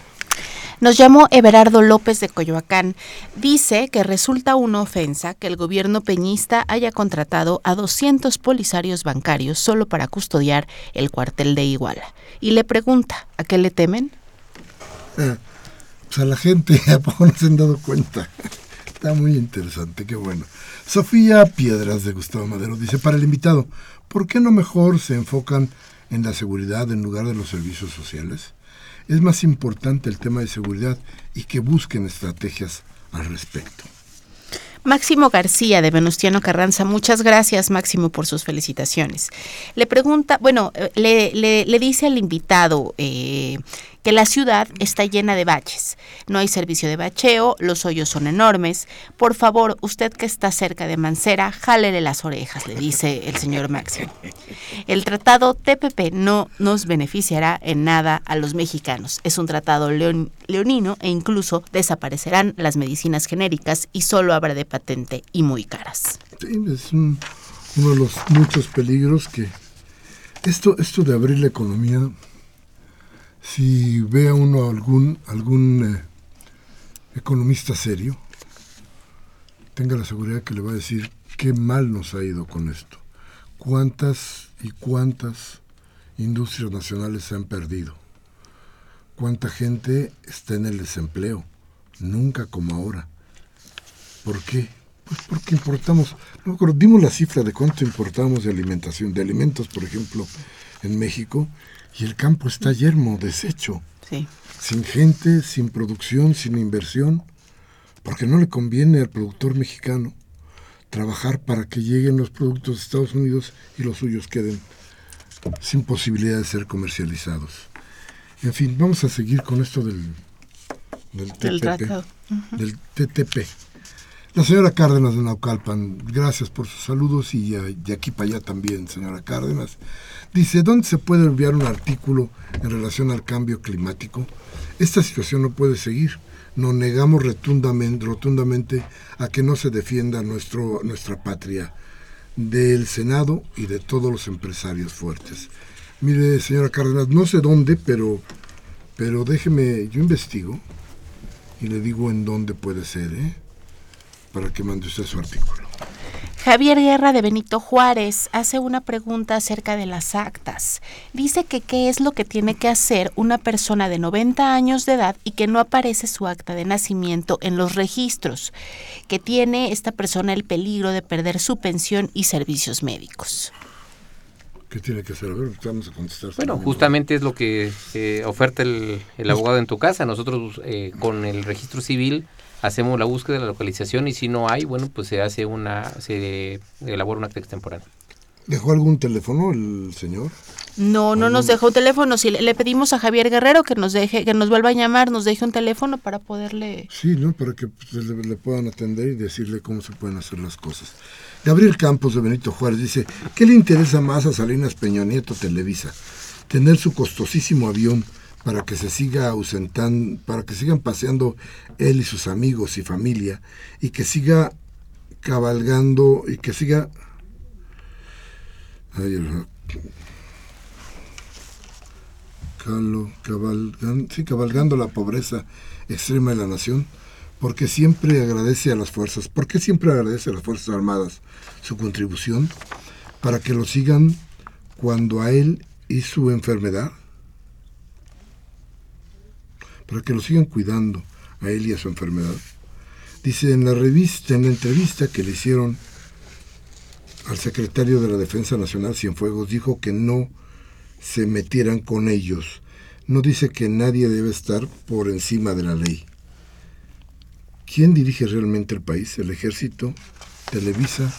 Nos llamó Everardo López de Coyoacán. Dice que resulta una ofensa que el gobierno peñista haya contratado a 200 polisarios bancarios solo para custodiar el cuartel de Iguala. Y le pregunta, ¿a qué le temen? Ah, pues a la gente, ¿a poco no se han dado cuenta? Está muy interesante, qué bueno. Sofía Piedras de Gustavo Madero dice, para el invitado, ¿por qué no mejor se enfocan en la seguridad en lugar de los servicios sociales? Es más importante el tema de seguridad y que busquen estrategias al respecto. Máximo García de Venustiano Carranza, muchas gracias Máximo por sus felicitaciones. Le pregunta, bueno, eh, le, le, dice al invitado eh, que la ciudad está llena de baches. No hay servicio de bacheo, los hoyos son enormes. Por favor, usted que está cerca de Mancera, jálele las orejas, le dice el señor Máximo. El tratado TPP no nos beneficiará en nada a los mexicanos. Es un tratado leonino e incluso desaparecerán las medicinas genéricas y solo habrá de patente y muy caras. es uno de los muchos peligros que esto, esto de abrir la economía si ve uno algún, algún eh, economista serio, tenga la seguridad que le va a decir qué mal nos ha ido con esto. Cuántas y cuántas industrias nacionales se han perdido. Cuánta gente está en el desempleo. Nunca como ahora. ¿Por qué? Pues porque importamos, no dimos la cifra de cuánto importamos de alimentación, de alimentos, por ejemplo, en México, y el campo está yermo, deshecho. Sin gente, sin producción, sin inversión, porque no le conviene al productor mexicano trabajar para que lleguen los productos de Estados Unidos y los suyos queden sin posibilidad de ser comercializados. En fin, vamos a seguir con esto del, del, TTP, del TTP. La señora Cárdenas de Naucalpan, gracias por sus saludos y de aquí para allá también, señora Cárdenas. Dice, ¿dónde se puede enviar un artículo en relación al cambio climático? Esta situación no puede seguir. Nos negamos rotundamente, a que no se defienda nuestro, nuestra patria. del Senado y de todos los empresarios fuertes. Mire, señora Cárdenas, no sé dónde, pero, pero déjeme, yo investigo y le digo en dónde puede ser, ¿eh? Para que mande usted su artículo. Javier Guerra de Benito Juárez hace una pregunta acerca de las actas. Dice que qué es lo que tiene que hacer una persona de 90 años de edad y que no aparece su acta de nacimiento en los registros, que tiene esta persona el peligro de perder su pensión y servicios médicos. ¿Qué tiene que hacer? A ver, vamos a contestar. Bueno, justamente es lo que eh, oferta el, el, abogado en tu casa. Nosotros eh, con el registro civil hacemos la búsqueda de la localización y si no hay, bueno, pues se hace una, se elabora una acta extemporánea. ¿Dejó algún teléfono el señor? No, no nos dejó teléfono. Si le, pedimos a Javier Guerrero que nos deje, que nos vuelva a llamar, nos deje un teléfono para poderle. Sí, ¿no? Para que pues, le, le, puedan atender y decirle cómo se pueden hacer las cosas. Gabriel Campos de Benito Juárez dice: ¿Qué le interesa más a Salinas Peña Nieto Televisa? Tener su costosísimo avión para que se siga ausentando, para que sigan paseando él y sus amigos y familia y que siga cabalgando y que siga ay, cabalgando, sí, cabalgando la pobreza extrema de la nación, porque siempre agradece a las fuerzas, porque siempre agradece a las Fuerzas Armadas su contribución para que lo sigan cuando a él y su enfermedad para que lo sigan cuidando a él y a su enfermedad. Dice en la revista, en la entrevista que le hicieron al secretario de la Defensa Nacional Cienfuegos, dijo que no se metieran con ellos. No dice que nadie debe estar por encima de la ley. ¿Quién dirige realmente el país? ¿El ejército? ¿Televisa?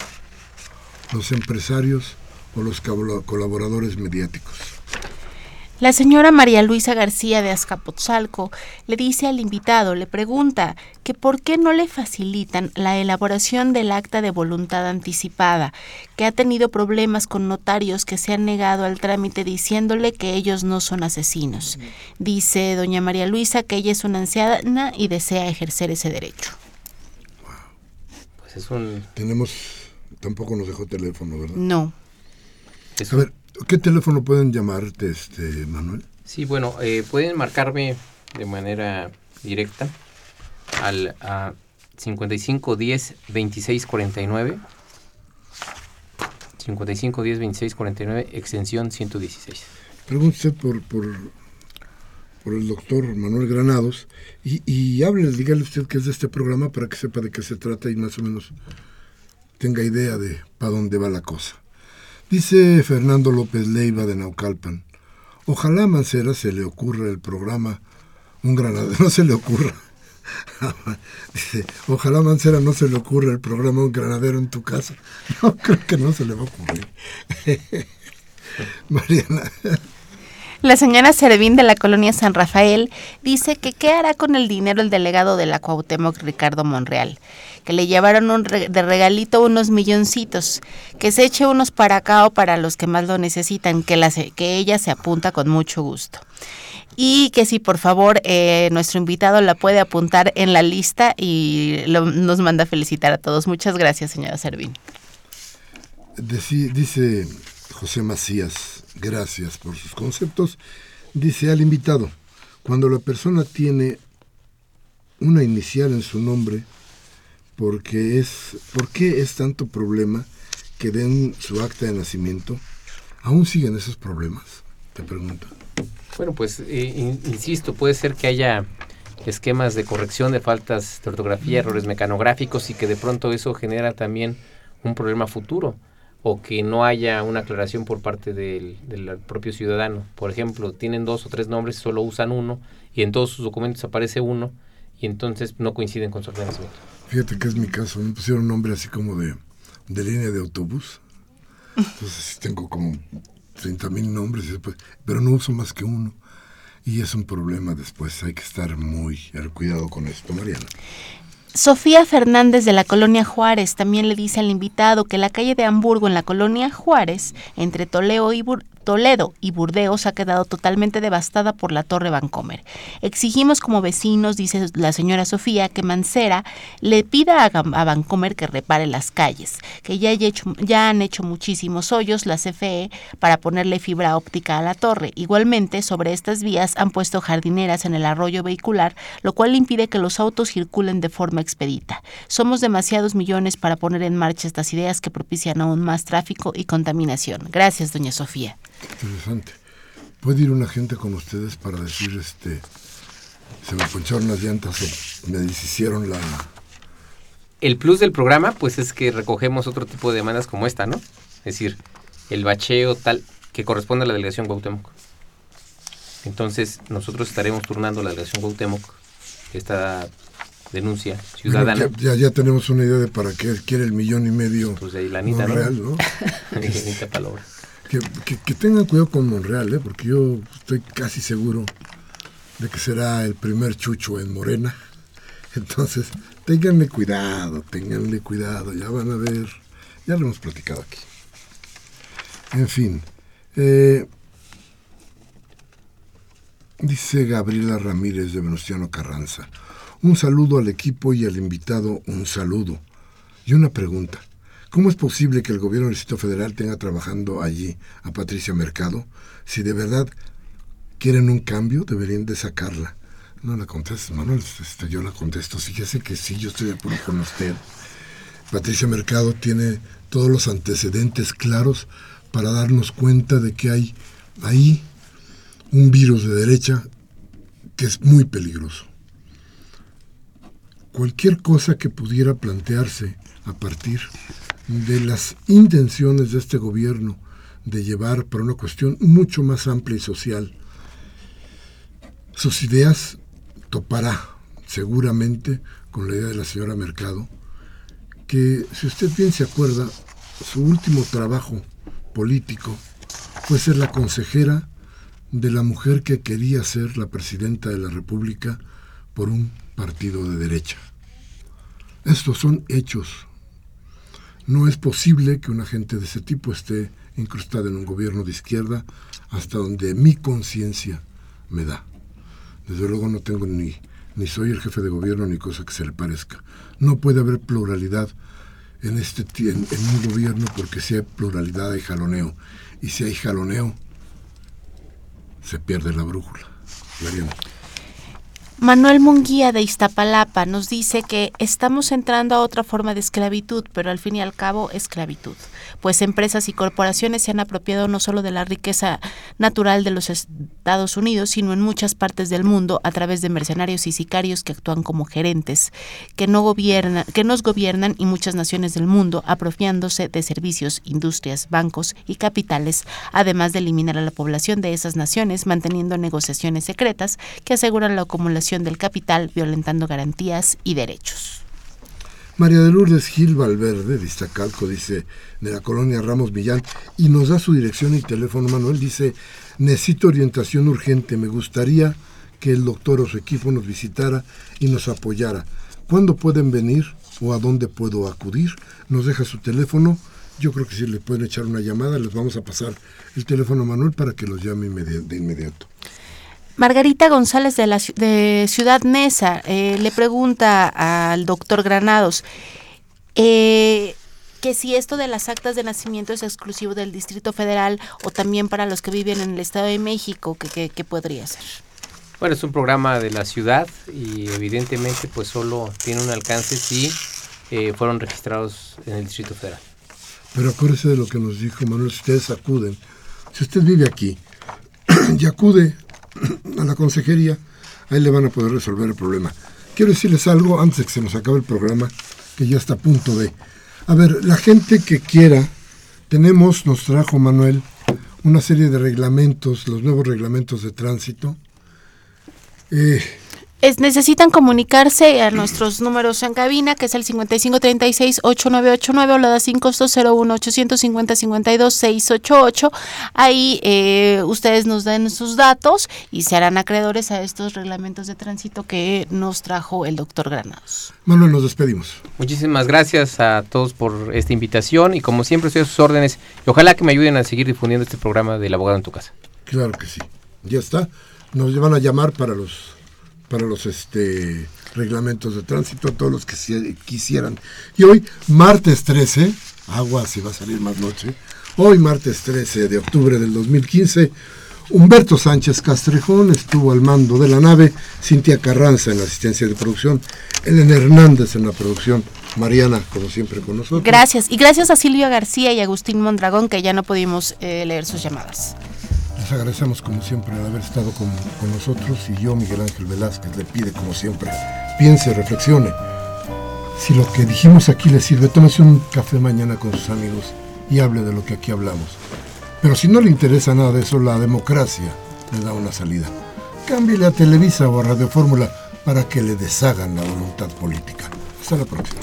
¿Los empresarios o los colaboradores mediáticos? La señora María Luisa García de Azcapotzalco le dice al invitado, le pregunta que por qué no le facilitan la elaboración del acta de voluntad anticipada, que ha tenido problemas con notarios que se han negado al trámite diciéndole que ellos no son asesinos. Dice doña María Luisa que ella es una anciana y desea ejercer ese derecho. Pues es un... Tenemos, tampoco nos dejó teléfono, ¿verdad? No. A ver, ¿Qué teléfono pueden llamarte, este, Manuel? Sí, bueno, eh, pueden marcarme de manera directa al a 55 10 26 49 55 10 26 49 extensión 116. Pregunte por, por, por el doctor Manuel Granados y, y hable, dígale usted que es de este programa para que sepa de qué se trata y más o menos tenga idea de para dónde va la cosa. Dice Fernando López Leiva de Naucalpan, ojalá a Mancera se le ocurra el programa Un Granadero, no se le ocurra. Dice, ojalá Mancera no se le ocurra el programa Un Granadero en tu casa. No, creo que no se le va a ocurrir. Mariana. La señora Servín de la colonia San Rafael dice que qué hará con el dinero el delegado de la Cuauhtémoc Ricardo Monreal, que le llevaron un de regalito unos milloncitos, que se eche unos para acá o para los que más lo necesitan, que ella se apunta con mucho gusto. Y que si por favor eh, nuestro invitado la puede apuntar en la lista y nos manda a felicitar a todos. Muchas gracias, señora Servín. Dice José Macías, gracias por sus conceptos, dice al invitado, cuando la persona tiene una inicial en su nombre, porque es, ¿por qué es tanto problema que den su acta de nacimiento? ¿Aún siguen esos problemas? Te pregunto. Bueno, pues eh, insisto, puede ser que haya esquemas de corrección de faltas de ortografía, errores mecanográficos y que de pronto eso genera también un problema futuro o que no haya una aclaración por parte del, propio ciudadano. Por ejemplo, tienen dos o tres nombres y solo usan uno y en todos sus documentos aparece uno y entonces no coinciden con su ordenamiento. Fíjate que es mi caso, me pusieron un nombre así como de, de línea de autobús. Entonces tengo como 30 mil nombres, pero no uso más que uno. Y es un problema después, hay que estar muy cuidado con esto, Mariana. Sofía Fernández de la colonia Juárez también le dice al invitado que la calle de Hamburgo en la colonia Juárez, entre Toledo y, Toledo y Burdeos ha quedado totalmente devastada por la Torre Vancomer. Exigimos como vecinos, dice la señora Sofía, que Mancera le pida a, Vancomer que repare las calles, que ya, ya han hecho muchísimos hoyos la CFE para ponerle fibra óptica a la torre. Igualmente, sobre estas vías han puesto jardineras en el arroyo vehicular, lo cual impide que los autos circulen de forma expedita. Somos demasiados millones para poner en marcha estas ideas que propician aún más tráfico y contaminación. Gracias, doña Sofía. Interesante. ¿Puede ir una gente con ustedes para decir, este, se me poncharon las llantas o me deshicieron la... El plus del programa, pues es que recogemos otro tipo de demandas como esta, ¿no? Es decir, el bacheo tal que corresponde a la delegación Cuauhtémoc. Entonces, nosotros estaremos turnando la delegación Cuauhtémoc esta denuncia ciudadana. Bueno, ya, ya, tenemos una idea de para qué quiere el millón y medio pues ahí la Anita, Monreal, ¿no? ¿no? que, tengan cuidado con Monreal, ¿eh? porque yo estoy casi seguro de que será el primer chucho en Morena. Entonces, ténganle cuidado, ténganle cuidado, ya van a ver, ya lo hemos platicado aquí. En fin, eh, dice Gabriela Ramírez de Venustiano Carranza. Un saludo al equipo y al invitado, un saludo. Y una pregunta. ¿Cómo es posible que el gobierno del Distrito Federal tenga trabajando allí a Patricia Mercado? Si de verdad quieren un cambio, deberían de sacarla. No la contestes, Manuel, este, yo la contesto. Fíjese que sí, yo estoy de acuerdo con usted. Patricia Mercado tiene todos los antecedentes claros para darnos cuenta de que hay ahí un virus de derecha que es muy peligroso. Cualquier cosa que pudiera plantearse a partir de las intenciones de este gobierno de llevar para una cuestión mucho más amplia y social sus ideas topará seguramente con la idea de la señora Mercado, que si usted bien se acuerda, su último trabajo político fue ser la consejera de la mujer que quería ser la presidenta de la República por un partido de derecha. Estos son hechos. No es posible que una gente de ese tipo esté incrustada en un gobierno de izquierda hasta donde mi conciencia me da. Desde luego no tengo ni, ni soy el jefe de gobierno ni cosa que se le parezca. No puede haber pluralidad en, este, en, un gobierno porque si hay pluralidad hay jaloneo. Y si hay jaloneo, se pierde la brújula. Mariana. Manuel Munguía de Iztapalapa nos dice que estamos entrando a otra forma de esclavitud, pero al fin y al cabo esclavitud, pues empresas y corporaciones se han apropiado no solo de la riqueza natural de los Estados Unidos, sino en muchas partes del mundo a través de mercenarios y sicarios que actúan como gerentes, que no gobiernan, que nos gobiernan y muchas naciones del mundo apropiándose de servicios, industrias, bancos y capitales, además de eliminar a la población de esas naciones manteniendo negociaciones secretas que aseguran la acumulación del capital violentando garantías y derechos. María de Lourdes Gil Valverde, de dice, de la colonia Ramos Millán, y nos da su dirección y teléfono. Manuel dice, necesito orientación urgente, me gustaría que el doctor o su equipo nos visitara y nos apoyara. ¿Cuándo pueden venir o a dónde puedo acudir? Nos deja su teléfono. Yo creo que si le pueden echar una llamada, les vamos a pasar el teléfono a Manuel para que los llame de inmediato. Margarita González de, la, de Ciudad Neza eh, le pregunta al doctor Granados eh, que si esto de las actas de nacimiento es exclusivo del Distrito Federal o también para los que viven en el Estado de México, ¿qué podría ser? Bueno, es un programa de la ciudad y evidentemente pues solo tiene un alcance si eh, fueron registrados en el Distrito Federal. Pero acuérdese de lo que nos dijo Manuel, si ustedes acuden, si usted vive aquí y acude a la consejería, ahí le van a poder resolver el problema. Quiero decirles algo antes de que se nos acabe el programa, que ya está a punto de... A ver, la gente que quiera, tenemos, nos trajo Manuel, una serie de reglamentos, los nuevos reglamentos de tránsito. Eh, necesitan comunicarse a nuestros números en cabina, que es el 5536-8989 o la da 501 850 52 688. Ahí eh, ustedes nos dan sus datos y se harán acreedores a estos reglamentos de tránsito que nos trajo el doctor Granados. Manuel, nos despedimos. Muchísimas gracias a todos por esta invitación y como siempre estoy a sus órdenes y ojalá que me ayuden a seguir difundiendo este programa del abogado en tu casa. Claro que sí. Ya está. Nos van a llamar para los para los este reglamentos de tránsito, todos los que quisieran. Y hoy, martes 13, agua si va a salir más noche, hoy martes 13 de octubre del 2015, Humberto Sánchez Castrejón estuvo al mando de la nave, Cintia Carranza en la asistencia de producción, Elena Hernández en la producción, Mariana, como siempre, con nosotros. Gracias. Y gracias a Silvia García y Agustín Mondragón, que ya no pudimos eh, leer sus llamadas. Agradecemos como siempre el haber estado con, con, nosotros y yo, Miguel Ángel Velázquez, le pide como siempre, piense, reflexione. Si lo que dijimos aquí le sirve, tómese un café mañana con sus amigos y hable de lo que aquí hablamos. Pero si no le interesa nada de eso, la democracia le da una salida. Cámbiale a Televisa o a Radio Fórmula para que le deshagan la voluntad política. Hasta la próxima.